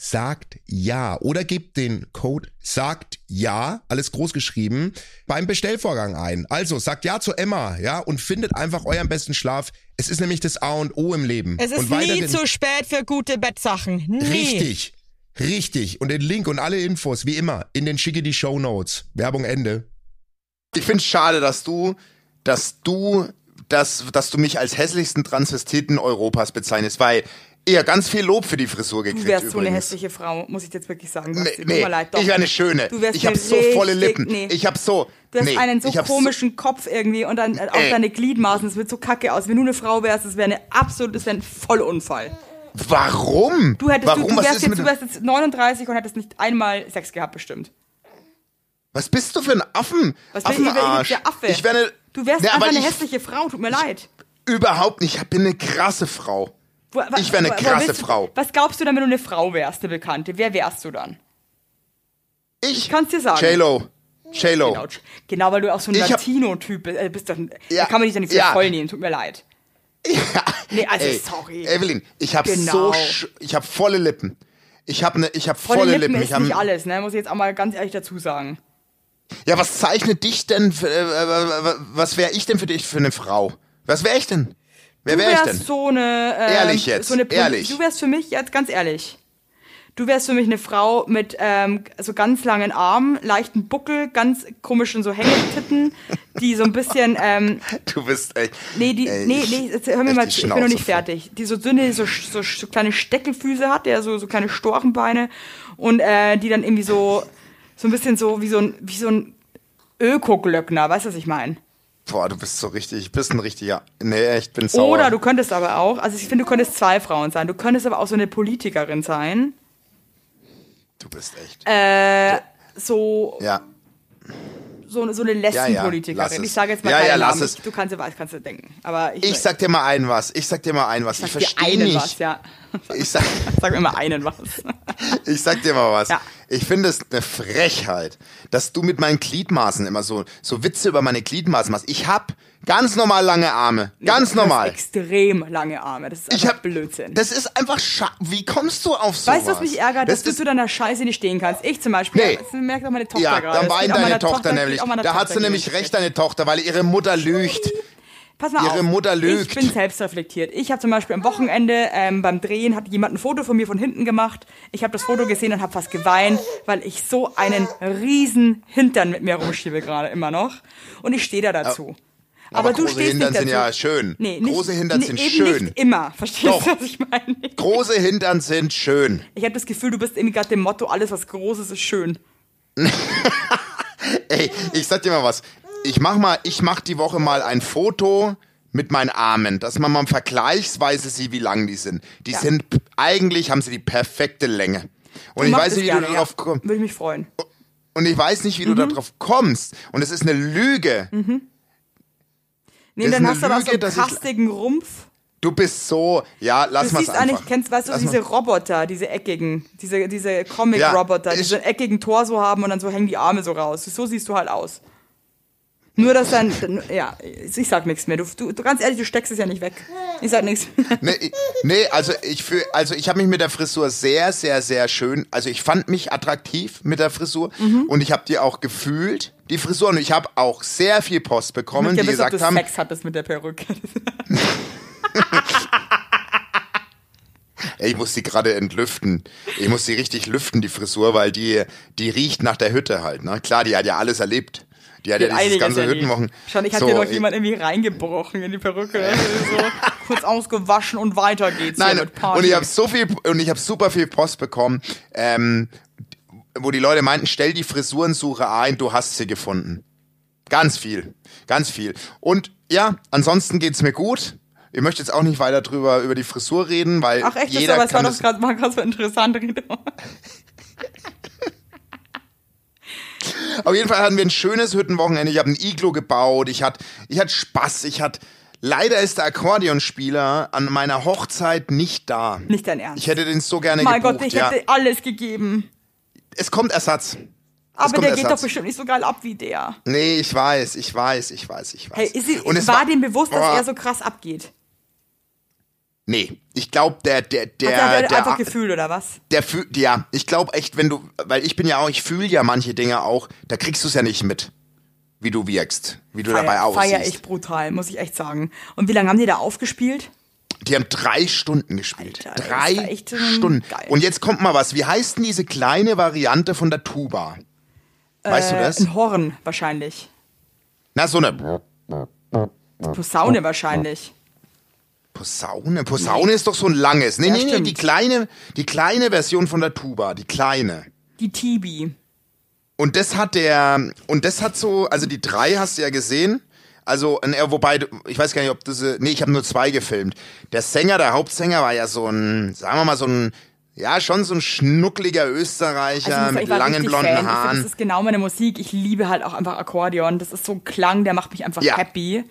sagt ja oder gebt den Code sagt ja, alles groß geschrieben, beim Bestellvorgang ein. Also sagt ja zu Emma, ja, und findet einfach euren besten Schlaf. Es ist nämlich das A und O im Leben. Es ist und nie zu spät für gute Bettsachen. Nie. Richtig. Richtig. Und den Link und alle Infos, wie immer, in den schicke die Show Notes. Werbung Ende. Ich finde es schade, dass du, dass du, dass, dass du mich als hässlichsten Transvestiten Europas bezeichnest, weil eher ganz viel Lob für die Frisur gekriegt Du wärst so eine übrigens. hässliche Frau, muss ich jetzt wirklich sagen. Nee, nee, mir leid, doch. ich wäre eine schöne. Du wärst ich habe so volle Lippen. nee. Ich habe so. Du hast nee, einen so ich komischen Kopf irgendwie und dann äh, auch Ey. deine Gliedmaßen, das wird so kacke aus. Wenn du eine Frau wärst, das wäre eine absolut, das wäre ein Vollunfall. Warum? Du hättest, Warum? du, du wärst jetzt, du wärst jetzt 39 und hättest nicht einmal Sex gehabt, bestimmt. Was bist du für ein Affen? Was ich, ich Affenarsch. der Affe? Ich eine, du wärst Nee, einfach eine ich- hässliche Frau, tut mir leid. Überhaupt nicht. Ich bin eine krasse Frau. Wo- Ich wär eine krasse willst Frau. Was glaubst du dann, wenn du eine Frau wärst, eine Bekannte? Wer wärst du dann? Ich, kann's dir sagen. J-Lo. J-Lo. Genau, genau, weil du auch so ein Ich hab- Latino-Typ bist. Äh, bist Ja, Da kann man dich doch nicht ja. voll nehmen, tut mir leid. Ja. Nee, also Ey, sorry. Evelyn, ich habe Genau. so, ich habe volle Lippen. Ich habe ne, ich habe Volle, volle, Lippen, Lippen. ist Ich hab, nicht alles, ne? Muss ich jetzt auch mal ganz ehrlich dazu sagen. Ja, was zeichnet dich denn? Für, äh, äh, was wäre ich denn für dich für eine Frau? Was wäre ich denn? Wer Du wäre ich wärst denn? so eine. ähm, Ehrlich jetzt, So eine ehrlich. Du wärst für mich, jetzt ganz ehrlich. Du wärst für mich eine Frau mit ähm, so ganz langen Armen, leichten Buckel, ganz komischen so Hängetitten, die so ein bisschen. Ähm, Du bist echt. nee, die, Ey, nee, nee, jetzt hör mir mal zu, ich bin noch nicht fertig. Die so dünne, so, so, so kleine Steckelfüße hat, der so, so kleine Storchenbeine und äh, die dann irgendwie so, so ein bisschen so wie so ein, wie so ein Öko-Glöckner, weißt du, was ich meine? Boah, du bist so richtig, bist ein richtiger. Nee, ich bin sauer. Oder du könntest aber auch, also ich finde, du könntest zwei Frauen sein. Du könntest aber auch so eine Politikerin sein. Du bist echt. Äh, so, ja. so, so eine Ja, ja, Lesbenpolitikerin. lass es. ich sage jetzt mal Ja, ja, lass Namen. es. Du kannst dir was kannst du denken. Aber ich, Ich sag dir mal ein was. Ich sag dir mal ein was. Ich, dir verstehe nicht. was, ja. Ich sag, Sag mir mal einen was. ich sag dir mal was. Ja. Ich finde es eine Frechheit, dass du mit meinen Gliedmaßen immer so, so Witze über meine Gliedmaßen machst. Ich hab ganz normal lange Arme. Ganz Du hast normal. extrem lange Arme. Das ist Ich hab Blödsinn. Das ist einfach scha Wie kommst du auf sowas? weißt du, was mich ärgert? Das Dass du zu deiner Scheiße nicht stehen kannst. Ich zum Beispiel. Nee. Das merkt auch meine Tochter ja, gerade. dann Das weint deine Tochter, geht nämlich. Da hat Tochter sie nämlich recht, deine Tochter, weil ihre Mutter lügt. Pass mal Ihre auf. Mutter lügt. Ich bin selbstreflektiert. Ich habe zum Beispiel am Wochenende ähm, beim Drehen hat jemand ein Foto von mir von hinten gemacht. Ich habe das Foto gesehen und habe fast geweint, weil ich so einen riesen Hintern mit mir rumschiebe gerade immer noch. Und ich stehe da dazu. Aber du große Hintern sind ja schön. Nee, nicht, Große Hintern sind eben schön. Nicht immer. Verstehst Doch. du, was ich meine? Große Hintern sind schön. Ich habe das Gefühl, du bist irgendwie gerade dem Motto, alles was Großes ist schön. Ey, ich sag dir mal was. Ich mach mal, ich mach die Woche mal ein Foto mit meinen Armen, dass man mal vergleichsweise sieht, wie lang die sind. Die Ja. sind, eigentlich haben sie die perfekte Länge. Und ich Mach weiß nicht, wie gerne, du darauf kommst. Würde ich mich freuen. Und ich weiß nicht, wie du Mhm. darauf kommst. Und es ist eine Lüge. Nee, Das ist dann hast du aber so einen ich- kastigen Rumpf. Du bist so, ja, lass Du mal's siehst eigentlich, einfach. kennst, weißt du, Lass diese mal- Roboter, diese eckigen, diese, diese Comic-Roboter, Ja, die ich- so einen eckigen Torso haben und dann so hängen die Arme so raus. So siehst du halt aus. Nur, dass dann, ja, ich sag nichts mehr. Du, du, du, ganz ehrlich, du steckst es ja nicht weg. Ich sag nichts. Nee, ich- nee, also ich fühl, also ich habe mich mit der Frisur sehr, sehr, sehr schön. Also ich fand mich attraktiv mit der Frisur Mhm. und ich habe die auch gefühlt, die Frisur. Und ich habe auch sehr viel Post bekommen, Ich die wissen, ob gesagt du haben, Sex hattest mit der Perücke. ey, ich muss die gerade entlüften. Ich muss die richtig lüften, die Frisur, weil die, die riecht nach der Hütte halt. Ne? Klar, die hat ja alles erlebt. Die hat ja dieses ganze. Hüttenwochen. Wahrscheinlich hat So, dir noch ich- jemand irgendwie reingebrochen in die Perücke. Also so kurz ausgewaschen und weiter geht's Nein, hier mit Party. und ich habe so viel und ich habe super viel Post bekommen, ähm, wo die Leute meinten, stell die Frisurensuche ein, du hast sie gefunden. Ganz viel, ganz viel. Und ja, ansonsten geht's mir gut. Ich möchte jetzt auch nicht weiter drüber über die Frisur reden, weil Ach echt, das, jeder aber es war doch das, gerade mal ganz so interessant. Auf jeden Fall hatten wir ein schönes Hüttenwochenende. Ich habe ein Iglo gebaut. Ich hatte, ich hatte Spaß. Ich hatte. Leider ist der Akkordeonspieler an meiner Hochzeit nicht da. Nicht dein Ernst. Ich hätte den so gerne mein gebucht. Gott, ich ja. hätte alles gegeben. Es kommt Ersatz. Aber der geht Ersatz. doch bestimmt nicht so geil ab wie der. Nee, ich weiß, ich weiß, ich weiß, ich weiß. Hey, ist Und es war, dem bewusst, dass Boah, er so krass abgeht? Nee, ich glaube, der, der, der, Hat er der, einfach der, gefühlt oder was? der fühlt, ja, ich glaube echt, wenn du, weil ich bin ja auch, ich fühle ja manche Dinge auch, da kriegst du es ja nicht mit, wie du wirkst, wie du dabei Feier, feier aussiehst. ich brutal, muss ich echt sagen. Und wie lange haben die da aufgespielt? Die haben drei Stunden gespielt. Alter, drei echt, Stunden. geil. Und jetzt kommt mal was. Wie heißt denn diese kleine Variante von der Tuba? Weißt du Äh, das? Ein Horn wahrscheinlich. Na, so eine Posaune wahrscheinlich. Posaune. Posaune ist doch so ein langes. Nee, Ja, nee, nee, die kleine, die kleine Version von der Tuba, die kleine. Die Tibi. Und das hat der, und das hat so, also die drei hast du ja gesehen. Also, äh, wobei, ich weiß gar nicht, ob das, äh, nee, ich habe nur zwei gefilmt. Der Sänger, der Hauptsänger war ja so ein, sagen wir mal, so ein, ja, schon so ein schnuckliger Österreicher Also ich muss sagen, mit langen blonden Fan. Ich finde, Haaren. Das ist genau meine Musik. Ich liebe halt auch einfach Akkordeon. Das ist so ein Klang, der macht mich einfach Ja. happy.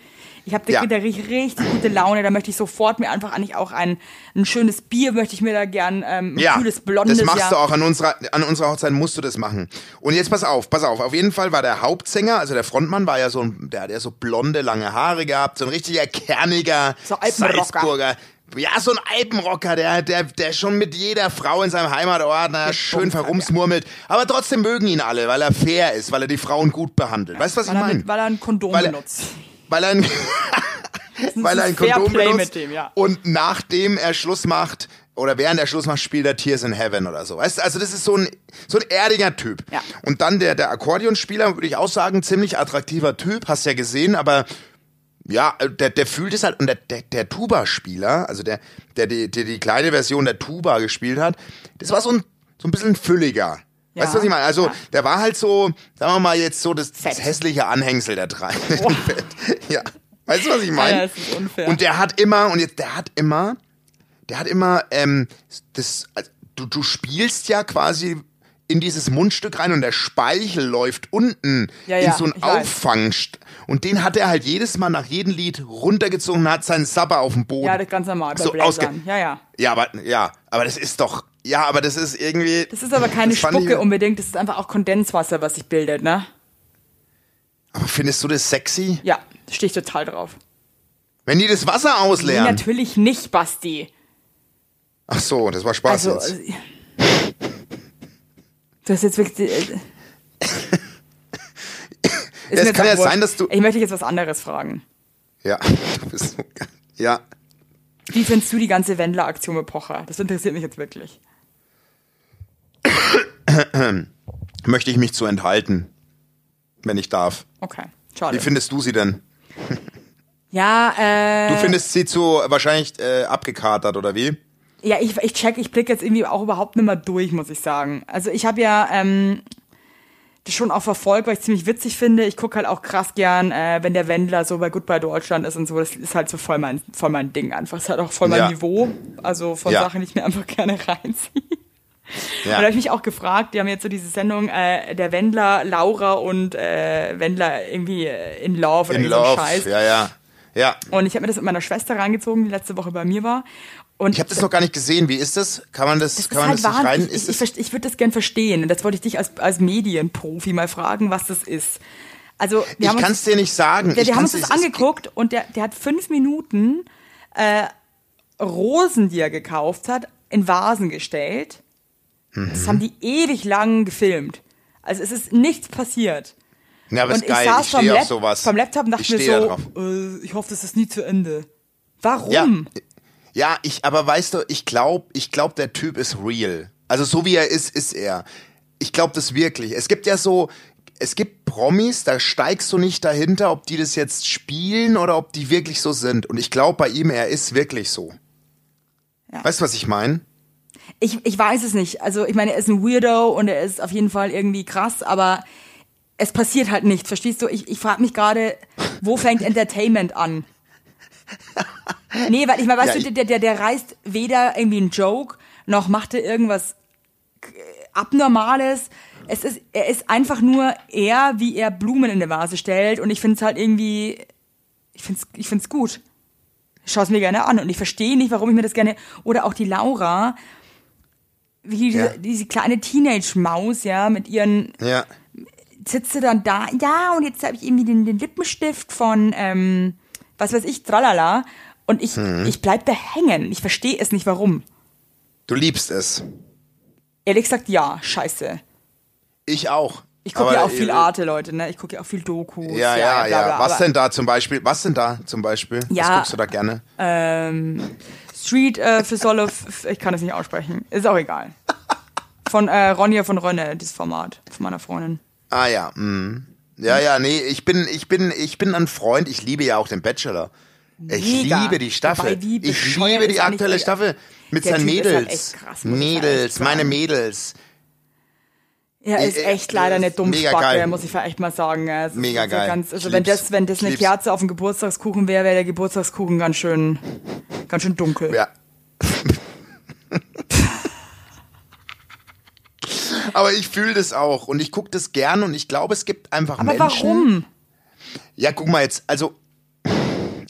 Ich habe Ja. da richtig, richtig gute Laune. Da möchte ich sofort mir einfach eigentlich auch ein, ein schönes Bier möchte ich mir da gern, ähm, ein Ja, kühles blondes. das machst ja. du auch an unserer, an unserer Hochzeit musst du das machen. Und jetzt pass auf, pass auf. Auf jeden Fall war der Hauptsänger, also der Frontmann war ja so ein, der hat ja so blonde, lange Haare gehabt, so ein richtiger kerniger So. Salzburger. Ja, so ein Alpenrocker, der, der, der schon mit jeder Frau in seinem Heimatort na, schön verrumsmurmelt. Aber trotzdem mögen ihn alle, weil er fair ist, weil er die Frauen gut behandelt. Weißt du, was weil, ich er meine? weil er ein Kondom Weil er- benutzt. weil er ein, weil er ein Kondom Play benutzt mit dem, ja. und nachdem er Schluss macht oder während er Schluss macht, spielt er Tears in Heaven oder so. Weißt du, also das ist so ein so ein erdiger Typ. Ja. Und dann der der Akkordeonspieler würde ich auch sagen, ziemlich attraktiver Typ, hast ja gesehen, aber ja, der, der fühlt es halt und der, der, der Tuba-Spieler, also der, der, die, der die kleine Version der Tuba gespielt hat, das war so ein, so ein bisschen fülliger. Ja. Weißt du, was ich meine? Also, Ja. der war halt so, sagen wir mal jetzt so das, das hässliche Anhängsel der drei. Fett. ja. Weißt du, was ich meine? Ja, das ist unfair. Und der hat immer, und jetzt, der hat immer, der hat immer, ähm, das, also, du, du spielst ja quasi in dieses Mundstück rein und der Speichel läuft unten Ja, in so einen ich weiß. Und den hat er halt jedes Mal nach jedem Lied runtergezogen und hat seinen Sapper auf dem Boden. Ja, das ist ganz normal bei So ausge- Ja, ja. ja, aber, ja, aber das ist doch, ja, aber das ist irgendwie. Das ist aber keine das Spucke ich- unbedingt, das ist einfach auch Kondenswasser, was sich bildet, ne? Aber findest du das sexy? Ja, stehe ich total drauf. Wenn die das Wasser Nee, ausleeren? natürlich nicht, Basti. Ach so, das war Spaß Also, jetzt. äh, du hast jetzt wirklich. Ist es kann ja sein, dass du- Ich möchte jetzt was anderes fragen. Ja, du bist. Ja. Wie findest du die ganze Wendler-Aktion mit Pocher? Das interessiert mich jetzt wirklich. Möchte ich mich zu enthalten, wenn ich darf. Okay, Wie schade. findest du sie denn? Ja, äh. Du findest sie zu wahrscheinlich äh, abgekatert, oder wie? Ja, ich, ich check, ich blick jetzt irgendwie auch überhaupt nicht mehr durch, muss ich sagen. Also ich habe ja ähm, schon auch verfolgt, weil ich ziemlich witzig finde. Ich gucke halt auch krass gern, äh, wenn der Wendler so bei Goodbye Deutschland ist und so. Das ist halt so voll mein, voll mein Ding einfach. Das ist halt auch voll mein Ja. Niveau. Also von Ja. Sachen, die ich mir einfach gerne reinziehe. Und da Ja. habe ich mich auch gefragt, die haben jetzt so diese Sendung, äh, der Wendler, Laura und äh, Wendler irgendwie äh, in Love oder In so ein Love. Scheiß. Ja, ja. Ja. Und ich habe mir das mit meiner Schwester reingezogen, die letzte Woche bei mir war. Und Ich habe das noch gar nicht gesehen. Wie ist das? Kann man das, das kann man ist das halt nicht rein? Ist Ich, ich, ich würde das gern verstehen. Und das wollte ich dich als, als Medienprofi mal fragen, was das ist. Also, wir ich kann es dir nicht sagen. wir, wir haben uns das angeguckt und der, der hat fünf Minuten äh, Rosen, die er gekauft hat, in Vasen gestellt. Mhm. Das haben die ewig lang gefilmt. Also es ist nichts passiert. Ja, aber und ist geil. ich saß ich vom, stehe auf sowas. vom Laptop und dachte ich mir so, drauf. äh, ich hoffe, das ist nie zu Ende. Warum? Ja, ja, ich, aber weißt du, ich glaube, ich glaube, der Typ ist real. Also so wie er ist, ist er. Ich glaube das wirklich. Es gibt ja so, es gibt Promis, da steigst du nicht dahinter, ob die das jetzt spielen oder ob die wirklich so sind. Und ich glaube bei ihm, er ist wirklich so. Ja. Weißt du, was ich meine? Ich, ich weiß es nicht. Also ich meine, er ist ein Weirdo und er ist auf jeden Fall irgendwie krass, aber es passiert halt nicht. Verstehst du? Ich, ich frage mich gerade, wo fängt Entertainment an? Nee, weil ich meine, weißt Ja, du, der, der, der reißt weder irgendwie einen Joke, noch macht er irgendwas äh, Abnormales. Es ist, er ist einfach nur er, wie er Blumen in eine Vase stellt und ich finde es halt irgendwie, ich finde es ich find's gut. Ich schaue es mir gerne an und ich verstehe nicht, warum ich mir das gerne, oder auch die Laura, wie diese, Ja. diese kleine Teenage-Maus, ja, mit ihren, Ja. sitzt sie dann da, ja, und jetzt habe ich irgendwie den, den Lippenstift von, ähm, was weiß ich, tralala, und ich, Mhm. ich bleib da hängen. Ich verstehe es nicht, warum. Du liebst es. Ehrlich gesagt, ja, scheiße. Ich auch. Ich gucke ja auch viel Arte, Leute, ne? Ich gucke ja auch viel Dokus. Ja, ja, bla, ja. bla, Was aber, denn da zum Beispiel? Was denn da zum Beispiel? Was Ja. guckst du da gerne? Ähm, Street äh, für Solo, ich kann es nicht aussprechen. Ist auch egal. Von äh, Ronja von Rönne, dieses Format von meiner Freundin. Ah ja, mm. Ja, ja, nee, ich bin, ich bin, ich bin ein Freund. Ich liebe ja auch den Bachelor. Ich Mega. liebe die Staffel. Wobei, ich liebe die aktuelle Staffel mit seinen halt Mädels. krass, halt echt Mädels, meine Mädels. Er ist Äh, echt leider eine geil. muss ich echt mal sagen. Es Mega so geil. Ganz, also wenn das, wenn das eine lieb's. Kerze auf dem Geburtstagskuchen wäre, wäre der Geburtstagskuchen ganz schön, ganz schön dunkel. Ja. Aber ich fühle das auch und ich gucke das gern und ich glaube, es gibt einfach Aber Menschen. warum? Ja, guck mal jetzt, also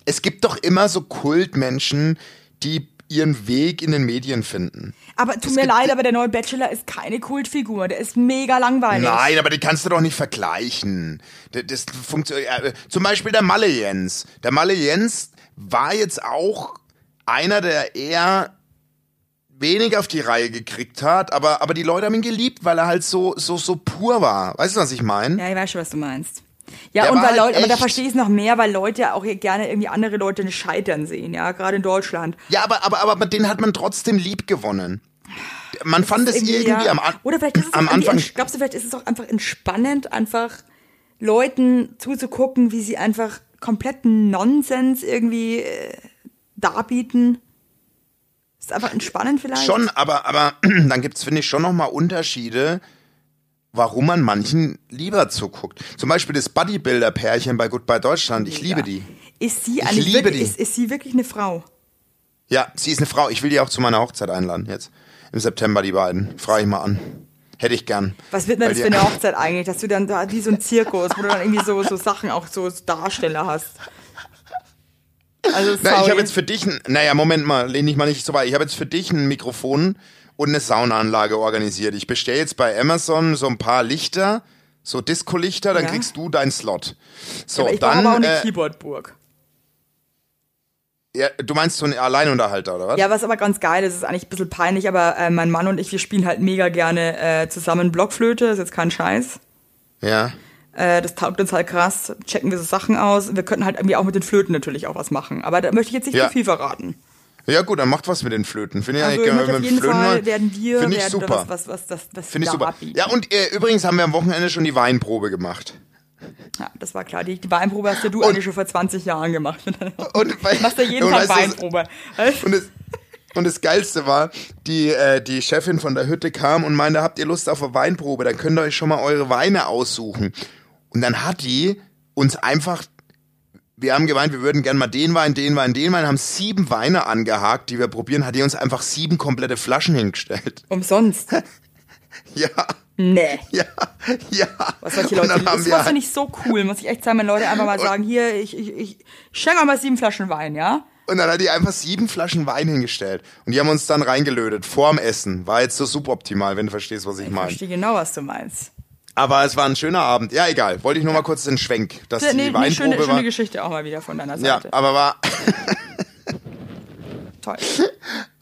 es gibt doch immer so Kultmenschen, die ihren Weg in den Medien finden. Aber tut Es mir leid, aber der neue Bachelor ist keine Kultfigur. Der ist mega langweilig. Nein, aber die kannst du doch nicht vergleichen. Das, das funktioniert. Äh, zum Beispiel der Malle Jens. Der Malle Jens war jetzt auch einer, der eher wenig auf die Reihe gekriegt hat, aber, aber die Leute haben ihn geliebt, weil er halt so, so, so pur war. Weißt du, was ich meine? Ja, ich weiß schon, was du meinst. Ja, Der und weil halt Leute, aber da verstehe ich es noch mehr, weil Leute ja auch gerne irgendwie andere Leute scheitern sehen, ja, gerade in Deutschland. Ja, aber, aber, aber, den hat man trotzdem lieb gewonnen. Man fand es irgendwie, ja. am, Oder vielleicht ist es am irgendwie Anfang. glaubst du, vielleicht ist es auch einfach entspannend, einfach Leuten zuzugucken, wie sie einfach kompletten Nonsens irgendwie äh, darbieten. Ist einfach entspannend vielleicht. Schon, aber, aber dann gibt's finde ich, schon nochmal Unterschiede, warum man manchen lieber zuguckt. Zum Beispiel das Bodybuilder-Pärchen bei Goodbye Deutschland. Ich liebe die. Ist sie Ich eigentlich liebe wirklich, die. Ist, ist sie wirklich eine Frau? Ja, sie ist eine Frau. Ich will die auch zu meiner Hochzeit einladen jetzt. Im September, die beiden. Frage ich mal an. Hätte ich gern. Was wird denn das für eine Hochzeit eigentlich, dass du dann da wie so ein Zirkus, wo du dann irgendwie so, so Sachen auch so Darsteller hast? Also sorry. Na, ich habe jetzt für dich ein, naja, Moment mal, lehn dich mal nicht so weit. Ich habe jetzt für dich ein Mikrofon und eine Saunaanlage organisiert. Ich bestelle jetzt bei Amazon so ein paar Lichter, so Disco-Lichter, dann Ja. kriegst du deinen Slot. So, aber ich dann, aber auch eine äh, Keyboardburg. ja, du meinst so einen Alleinunterhalter, oder was? Ja, was aber ganz geil ist, ist eigentlich ein bisschen peinlich, aber äh, mein Mann und ich, wir spielen halt mega gerne äh, zusammen Blockflöte, ist jetzt kein Scheiß. Ja. Äh, das taugt uns halt krass. Checken wir so Sachen aus. Wir könnten halt irgendwie auch mit den Flöten natürlich auch was machen. Aber da möchte ich jetzt nicht Ja. viel verraten. Ja gut, dann macht was mit den Flöten. Finde ich Also eigentlich ich mit auf den jeden Flöten Fall werden wir Finde ich super. was, was, was, was, was Finde ich super. Ja, und äh, übrigens haben wir am Wochenende schon die Weinprobe gemacht. Ja, das war klar. Die, die Weinprobe hast ja du eigentlich schon vor 20 Jahren gemacht. Und weil, Du machst ja jeden und Tag Weinprobe. Weißt? Und das, und das Geilste war, die, äh, die Chefin von der Hütte kam und meinte, habt ihr Lust auf eine Weinprobe? Dann könnt ihr euch schon mal eure Weine aussuchen. Und dann hat die uns einfach, wir haben gemeint, wir würden gern mal den Wein, den Wein, den Wein, haben sieben Weine angehakt, die wir probieren, hat die uns einfach sieben komplette Flaschen hingestellt. Umsonst. Ja, Nee. ja, ja. Was solche Leute Das war finde ich so cool. Muss ich echt sagen, wenn Leute einfach mal sagen, hier, ich, ich, ich schenke mal sieben Flaschen Wein, ja? Und dann hat die einfach sieben Flaschen Wein hingestellt. Und die haben uns dann reingelötet, vorm Essen. War jetzt so suboptimal, wenn du verstehst, was ich Ich meine. verstehe genau, was du meinst. Aber es war ein schöner Abend. Ja, egal. Wollte ich nur mal kurz den Schwenk, dass Nee, die nee, nee, Weinprobe schöne, war. schöne Geschichte auch mal wieder von deiner ja, Seite. aber war, Toll.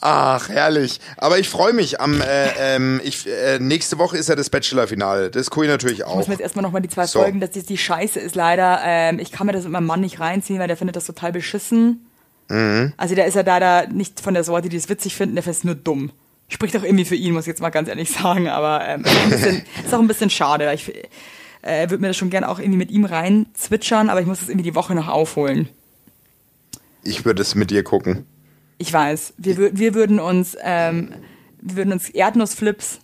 ach, herrlich. Aber ich freue mich am, äh, ähm, ich, äh, nächste Woche ist ja das Bachelor-Finale. Das gucke ich natürlich Ich auch. muss mir jetzt erstmal nochmal die zwei So. Folgen, dass das die Scheiße ist leider. Ähm, ich kann mir das mit meinem Mann nicht reinziehen, weil der findet das total beschissen. Mhm. Also der ist ja da, da nicht von der Sorte, die es witzig finden, der findet es nur dumm. Spricht auch irgendwie für ihn, muss ich jetzt mal ganz ehrlich sagen, aber ähm, ist, auch ein bisschen, ist auch ein bisschen schade. Ich äh, würde mir das schon gerne auch irgendwie mit ihm rein zwitschern, aber ich muss das irgendwie die Woche noch aufholen. Ich würde es mit dir gucken. Ich weiß, wir, wir würden uns, ähm, wir würden uns Erdnussflips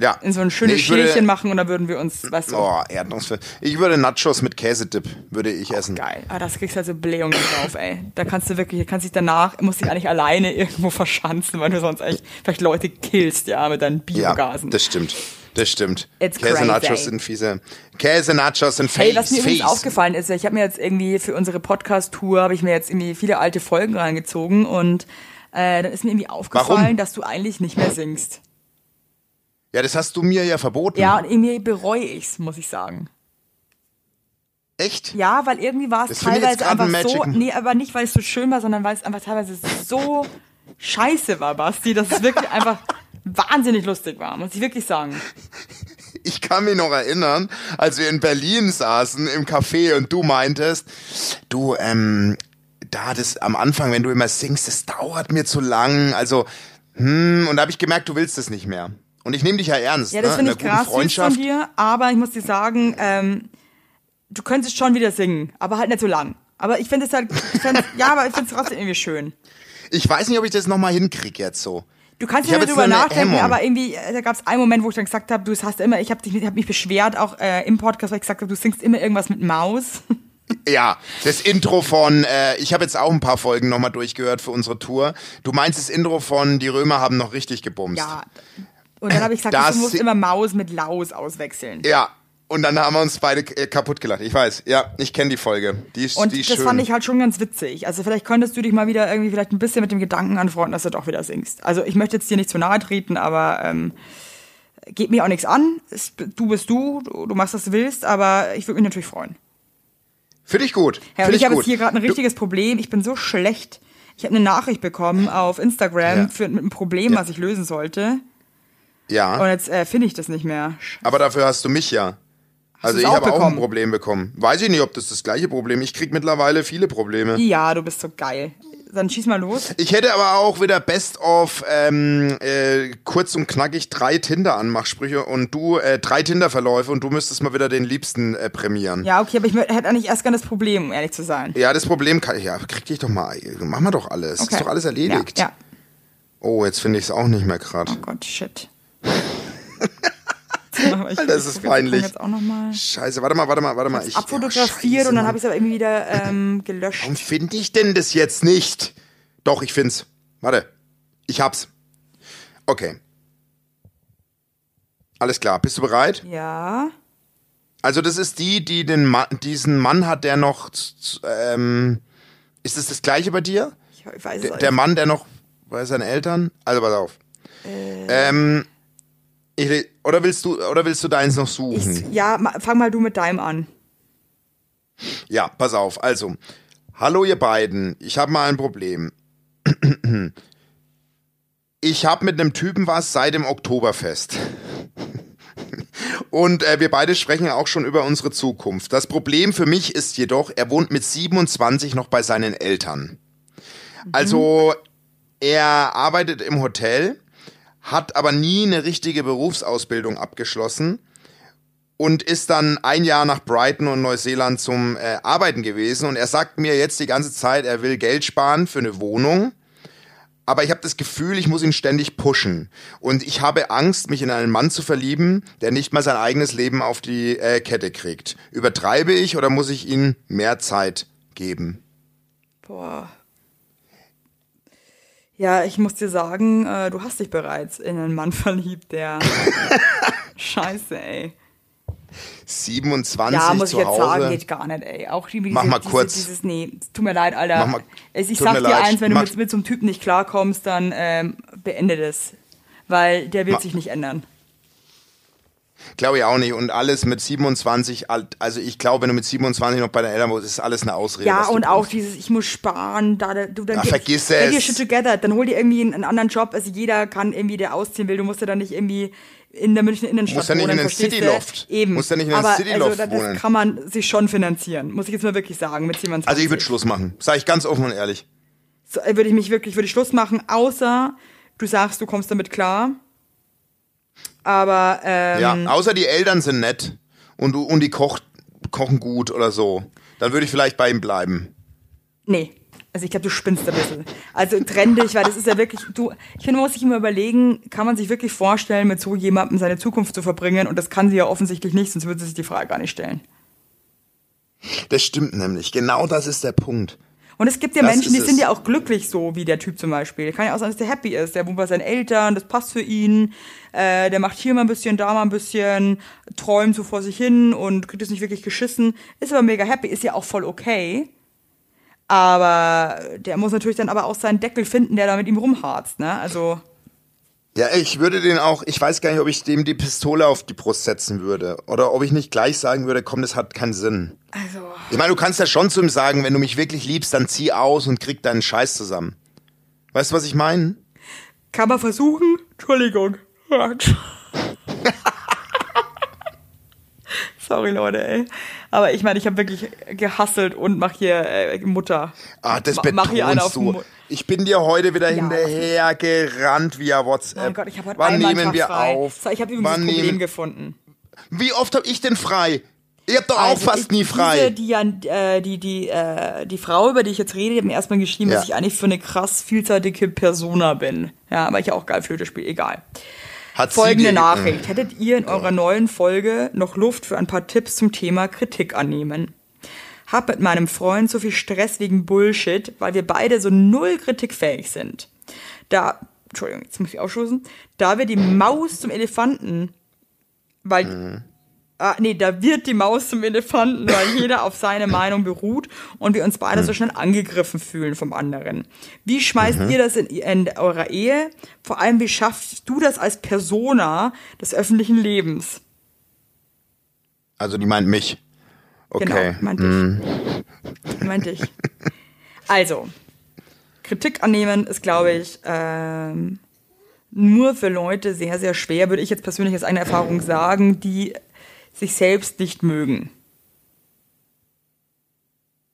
Ja. in so ein schönes Nee, Schälchen machen und da würden wir uns, weißt du, Oh, Erdnussfilm. Ich würde Nachos mit Käsedip, würde ich essen. Geil. Ah, das kriegst du also Blähungen drauf, ey. Da kannst du wirklich, kannst dich danach, musst dich eigentlich alleine irgendwo verschanzen, weil du sonst echt vielleicht Leute killst, ja, mit deinen Ja, Biogasen. das stimmt. Das stimmt. It's Käse-Nachos crazy. sind fiese. Käse-Nachos sind face, Hey, was mir übrigens face. aufgefallen ist, ich habe mir jetzt irgendwie für unsere Podcast-Tour, habe ich mir jetzt irgendwie viele alte Folgen reingezogen und äh, dann ist mir irgendwie aufgefallen, Warum? dass du eigentlich nicht mehr singst. Ja, das hast du mir ja verboten. Ja, und irgendwie bereue ich's, muss ich sagen. Echt? Ja, weil irgendwie war es teilweise grad ein einfach so, nee, aber nicht, weil es so schön war, sondern weil es einfach teilweise so scheiße war, Basti, dass es wirklich einfach wahnsinnig lustig war, muss ich wirklich sagen. Ich kann mich noch erinnern, als wir in Berlin saßen im Café und du meintest, du, ähm, da das am Anfang, wenn du immer singst, das dauert mir zu lang. Also, hm, und da habe ich gemerkt, du willst es nicht mehr. Und ich nehme dich ja ernst. Ja, das ne? finde In ich krass süß von Freundschaft. dir, aber ich muss dir sagen, ähm, du könntest schon wieder singen, aber halt nicht so lang. Aber ich finde es halt, ja, aber ich finde es trotzdem irgendwie schön. Ich weiß nicht, ob ich das nochmal hinkriege jetzt so. Du kannst ja eine nachdenken, aber irgendwie, äh, da gab es einen Moment, wo ich dann gesagt habe, du hast immer, ich habe hab mich beschwert, auch äh, im Podcast, weil ich gesagt habe, du singst immer irgendwas mit Maus. Ja, das Intro von, äh, ich habe jetzt auch ein paar Folgen nochmal durchgehört für unsere Tour. Du meinst das Intro von Die Römer haben noch richtig gebumst. Ja. Und dann habe ich gesagt, Das- du musst immer Maus mit Laus auswechseln. Ja, und dann haben wir uns beide äh, kaputt gelacht. Ich weiß, ja, ich kenne die Folge. Die ist, Und die ist das schön. fand ich halt schon ganz witzig. Also vielleicht könntest du dich mal wieder irgendwie vielleicht ein bisschen mit dem Gedanken anfreunden, dass du doch wieder singst. Also ich möchte jetzt dir nicht zu nahe treten, aber ähm, geht mir auch nichts an. Du bist du, du, du machst, was du willst, aber ich würde mich natürlich freuen. Finde ich gut. Ja, und Finde ich habe jetzt hier gerade ein richtiges Problem. Ich bin so schlecht. Ich habe eine Nachricht bekommen auf Instagram Ja. für, mit einem Problem, was ich lösen sollte. Ja, Und jetzt äh, finde ich das nicht mehr. aber dafür hast du mich ja. Also ich habe auch ein? Problem bekommen. Weiß ich nicht, ob das das gleiche Problem Ich krieg mittlerweile viele Probleme. Ja, du bist so geil. Dann schieß mal los. Ich hätte aber auch wieder Best of ähm, äh, kurz und knackig drei Tinder-Anmachsprüche und du äh, drei Tinder-Verläufe und du müsstest mal wieder den Liebsten äh, prämieren. Ja, okay, aber ich hätte eigentlich erst gerne das Problem, um ehrlich zu sein. Ja, das Problem kann ja, krieg dich doch mal. Mach mal doch alles. Okay. Ist doch alles erledigt. Ja, ja. Oh, jetzt finde ich es auch nicht mehr gerade. Oh Gott, shit. Alter, das ist peinlich. Scheiße, warte mal, warte mal, warte mal. Ich, abfotografiert ja, und dann habe ich es aber irgendwie wieder ähm, gelöscht. Warum finde ich denn das jetzt nicht? Doch, ich find's. Warte. Ich hab's. Okay. Alles klar. Bist du bereit? Ja. Also, das ist die, die den Ma diesen Mann hat, der noch. Ähm, ist es das gleiche bei dir? Ich weiß es Der, auch der nicht. Mann, der noch bei seinen Eltern? Also, pass auf. Ähm, ich, oder willst du oder willst du deins noch suchen? Ich, ja, fang mal du mit deinem an. Ja, pass auf. Also, hallo ihr beiden. Ich habe mal ein Problem. Ich habe mit einem Typen was seit dem Oktoberfest. Und äh, wir beide sprechen auch schon über unsere Zukunft. Das Problem für mich ist jedoch, er wohnt mit 27 noch bei seinen Eltern. Also er arbeitet im Hotel, hat aber nie eine richtige Berufsausbildung abgeschlossen und ist dann ein Jahr nach Brighton und Neuseeland zum äh, Arbeiten gewesen. Und er sagt mir jetzt die ganze Zeit, er will Geld sparen für eine Wohnung. Aber ich habe das Gefühl, ich muss ihn ständig pushen. Und ich habe Angst, mich in einen Mann zu verlieben, der nicht mal sein eigenes Leben auf die äh, Kette kriegt. Übertreibe ich oder muss ich ihm mehr Zeit geben? Boah. Ja, ich muss dir sagen, äh, du hast dich bereits in einen Mann verliebt, der. Scheiße, ey. 27 Ja, muss ich jetzt Hause. sagen, geht gar nicht, ey. Auch die, diese, Mach mal diese, kurz. Dieses, nee, tut mir leid, Alter. Mach mal- ich tut sag dir leid. eins, wenn du Mach- mit, mit so einem Typen nicht klarkommst, dann ähm, beende das. Weil der wird Ma- sich nicht ändern. Glaube ich auch nicht. Und alles mit 27, alt- also ich glaube, wenn du mit 27 noch bei den Eltern wohnst, ist alles eine Ausrede. Ja, und auch dieses, ich muss sparen, da, du dann get- vergiss get es. shit together, dann hol dir irgendwie einen, einen anderen Job, also jeder kann irgendwie, der ausziehen will, du musst ja dann nicht irgendwie in der Münchner Innenstadt Musst ja nicht wohnen, in du? Cityloft. Eben. Musst ja nicht in Aber, Cityloft also, das wohnen. kann man sich schon finanzieren, muss ich jetzt mal wirklich sagen, mit 27. Also ich würde Schluss machen. Sag ich ganz offen und ehrlich. so, äh, würde ich mich wirklich, würde ich Schluss machen, außer du sagst, du kommst damit klar. Aber, ähm, Ja, außer die Eltern sind nett und du und die kocht, kochen gut oder so. Dann würde ich vielleicht bei ihm bleiben. Nee. Also ich glaube, du spinnst ein bisschen. Also trenn dich, weil das ist ja wirklich, du, ich finde, man muss sich immer überlegen, kann man sich wirklich vorstellen, mit so jemandem seine Zukunft zu verbringen? Und das kann sie ja offensichtlich nicht, sonst würde sie sich die Frage gar nicht stellen. Das stimmt nämlich. Genau das ist der Punkt. Und es gibt ja Das Menschen, die sind es. ja auch glücklich so, wie der Typ zum Beispiel. Kann ja auch sein, dass der happy ist. Der wohnt bei seinen Eltern, das passt für ihn. Äh, der macht hier mal ein bisschen, da mal ein bisschen, träumt so vor sich hin und kriegt es nicht wirklich geschissen. Ist aber mega happy, ist ja auch voll okay. Aber der muss natürlich dann aber auch seinen Deckel finden, der da mit ihm rumharzt, ne? Also, Ja, ich würde den auch, ich weiß gar nicht, ob ich dem die Pistole auf die Brust setzen würde. Oder ob ich nicht gleich sagen würde, komm, das hat keinen Sinn. also. Ich meine, du kannst ja schon zu ihm sagen, wenn du mich wirklich liebst, dann zieh aus und krieg deinen Scheiß zusammen. Weißt du, was ich meine? Kann man versuchen? Entschuldigung. Sorry, Leute, ey. Aber ich meine, ich habe wirklich gehasselt und mach hier äh, Mutter. Ah, das Ma- mach hier einen auf betonst Mu- du. Ich bin dir heute wieder Ja, hinterher gerannt via WhatsApp. Mein Gott, ich habe heute Wann nehmen wir frei. auf? Ich habe übrigens Wann ein Problem nehmen- gefunden. Wie oft habe ich denn frei? Ich hab doch auch Also, fast ich- nie frei. Diese, die, äh, die, die, äh, die Frau, über die ich jetzt rede, die hat mir erstmal geschrieben, Ja. dass ich eigentlich für eine krass vielseitige Persona bin. Ja, weil ich ja auch geil Flöte spiele, egal. Hat Folgende Nachricht. Hättet ihr in eurer neuen Folge noch Luft für ein paar Tipps zum Thema Kritik annehmen? Hab mit meinem Freund so viel Stress wegen Bullshit, weil wir beide so null kritikfähig sind. Da, Entschuldigung, jetzt muss ich ausstoßen. Da wir die Maus zum Elefanten, weil, ah, nee, da wird die Maus zum Elefanten, weil jeder auf seine Meinung beruht und wir uns beide so schnell angegriffen fühlen vom anderen. Wie schmeißt ihr das in, in eurer Ehe? Vor allem, wie schaffst du das als Persona des öffentlichen Lebens? Also die meint mich. Okay. Genau, meinte ich. Meinte ich. Also, Kritik annehmen ist, glaube ich, ähm, nur für Leute sehr, sehr schwer, würde ich jetzt persönlich aus eigener Erfahrung sagen, die sich selbst nicht mögen.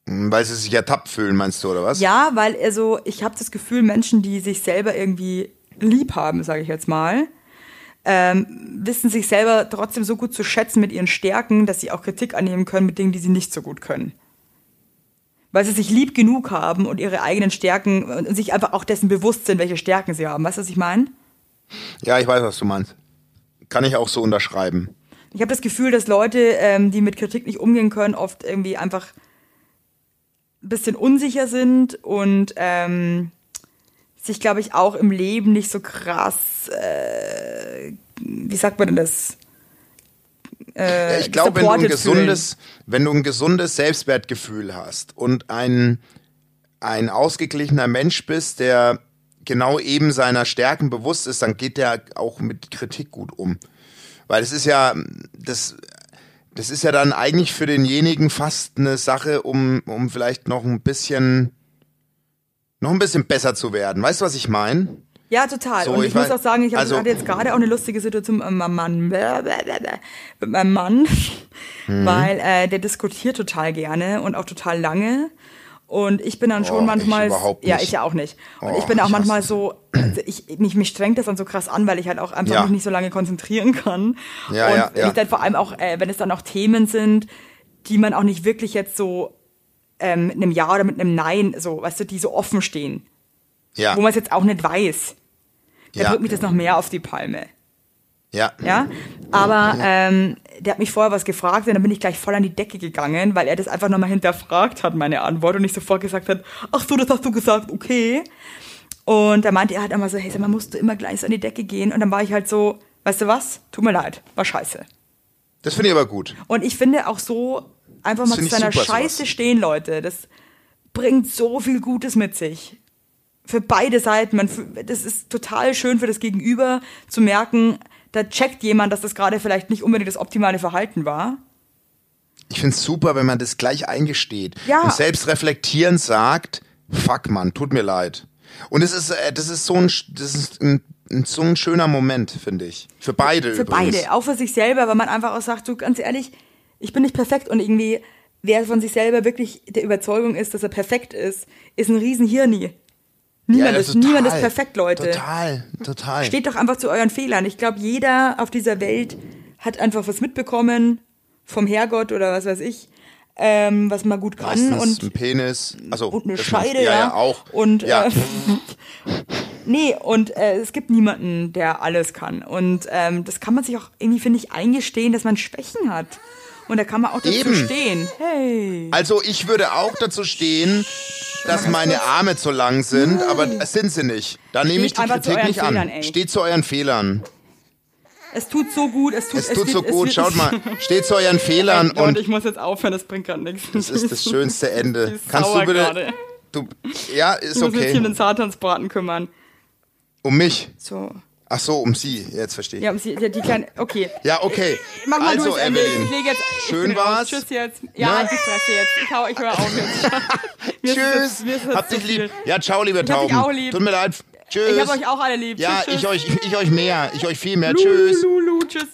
Hm, Weil sie sich ertappt fühlen, meinst du, oder was? Ja, weil also ich habe das Gefühl, Menschen, die sich selber irgendwie lieb haben, sage ich jetzt mal, ähm, wissen sich selber trotzdem so gut zu schätzen mit ihren Stärken, dass sie auch Kritik annehmen können mit Dingen, die sie nicht so gut können. Weil sie sich lieb genug haben und ihre eigenen Stärken und sich einfach auch dessen bewusst sind, welche Stärken sie haben. Weißt du, was ich meine? Ja, ich weiß, was du meinst. Kann ich auch so unterschreiben. Ich habe das Gefühl, dass Leute, ähm, die mit Kritik nicht umgehen können, oft irgendwie einfach ein bisschen unsicher sind und ähm, sich, glaube ich, auch im Leben nicht so krass, äh, wie sagt man denn das? Ja, Äh, ich glaube, wenn du ein gesundes, wenn du ein gesundes Selbstwertgefühl hast und ein, ein ausgeglichener Mensch bist, der genau eben seiner Stärken bewusst ist, dann geht der auch mit Kritik gut um. Weil es ist ja, das, das ist ja dann eigentlich für denjenigen fast eine Sache, um, um vielleicht noch ein bisschen, noch ein bisschen besser zu werden. Weißt du, was ich meine? Ja, total. So, und ich ich, muss weiß- auch sagen, ich also- hatte jetzt gerade auch eine lustige Situation mit meinem Mann, mit meinem Mann Mhm. weil äh, der diskutiert total gerne und auch total lange. Und ich bin dann schon Oh, ich manchmal, überhaupt ja, ich ja auch nicht. Und Oh, ich bin auch ich manchmal so, also ich, mich, mich strengt das dann so krass an, weil ich halt auch einfach Ja. mich nicht so lange konzentrieren kann. Ja, und ja, ja. ich dann vor allem auch, äh, wenn es dann auch Themen sind, die man auch nicht wirklich jetzt so ähm, mit einem Ja oder mit einem Nein, so, weißt du, die so offen stehen, Ja, wo man es jetzt auch nicht weiß. Da Ja. drückt mich das noch mehr auf die Palme. ja. Ja, aber ähm, der hat mich vorher was gefragt und dann bin ich gleich voll an die Decke gegangen, weil er das einfach nochmal hinterfragt hat, meine Antwort, und nicht sofort gesagt hat, ach so, das hast du gesagt, okay. Und da meinte er halt immer so, hey, sag mal, musst du immer gleich so an die Decke gehen? Und dann war ich halt so, weißt du was, tut mir leid, war scheiße. Das finde ich aber gut. Und ich finde auch so, einfach mal zu seiner super, Scheiße sowas. stehen, Leute, das bringt so viel Gutes mit sich. Für beide Seiten. Man, das ist total schön für das Gegenüber zu merken, da checkt jemand, dass das gerade vielleicht nicht unbedingt das optimale Verhalten war. Ich finde es super, wenn man das gleich eingesteht Ja. und selbst reflektierend sagt, fuck man, tut mir leid. Und es ist, äh, das ist so ein, das ist ein, so ein schöner Moment, finde ich. Für beide Für übrigens. beide, auch für sich selber, weil man einfach auch sagt, du ganz ehrlich, ich bin nicht perfekt und irgendwie, wer von sich selber wirklich der Überzeugung ist, dass er perfekt ist, ist ein Riesenhirni. Niemand, Ja, ist, total. niemand ist perfekt, Leute. Total, total. Steht doch einfach zu euren Fehlern. Ich glaube, jeder auf dieser Welt hat einfach was mitbekommen vom Herrgott oder was weiß ich, ähm, was man gut kann Meistens und ein Penis, also und eine Scheide, ja, ja. ja auch. Und ja. äh, nee, und äh, es gibt niemanden, der alles kann. Und ähm, das kann man sich auch irgendwie, finde ich, eingestehen, dass man Schwächen hat. Und da kann man auch dazu Eben. stehen. Hey. Also ich würde auch dazu stehen, dass meine Arme zu lang sind, aber es sind sie nicht. Da nehme ich die Kritik nicht an. Fehlern, ey. Steht zu euren Fehlern. Es tut so gut, es tut, Es tut wird- so gut. wird- Schaut mal, steht zu euren Fehlern und ich muss jetzt aufhören, das bringt gerade nichts. das ist das schönste Ende. Kannst du bitte? Du, ja, ist Ich muss mich um okay. den Satansbraten kümmern. Um mich. So. Ach so, um sie. Jetzt verstehe ich. Ja, um sie, ja, die kleine. Okay. Ja, okay. Mach mal also, du das Ende. Evelyn. Ich lege jetzt. ich Schön war's. Tschüss jetzt. Ja, Ne? die Fresse jetzt. Ich, hau, ich höre auf jetzt. Tschüss. jetzt- Habt dich lieb. Ja, ciao, liebe Tauben. auch lieb. Tut mir leid. Tschüss. Ich hab euch auch alle lieb. Ja, tschüss, ich tschüss. euch, ich euch mehr. Ich euch viel mehr. Lulu, Tschüss. Lulu, tschüss.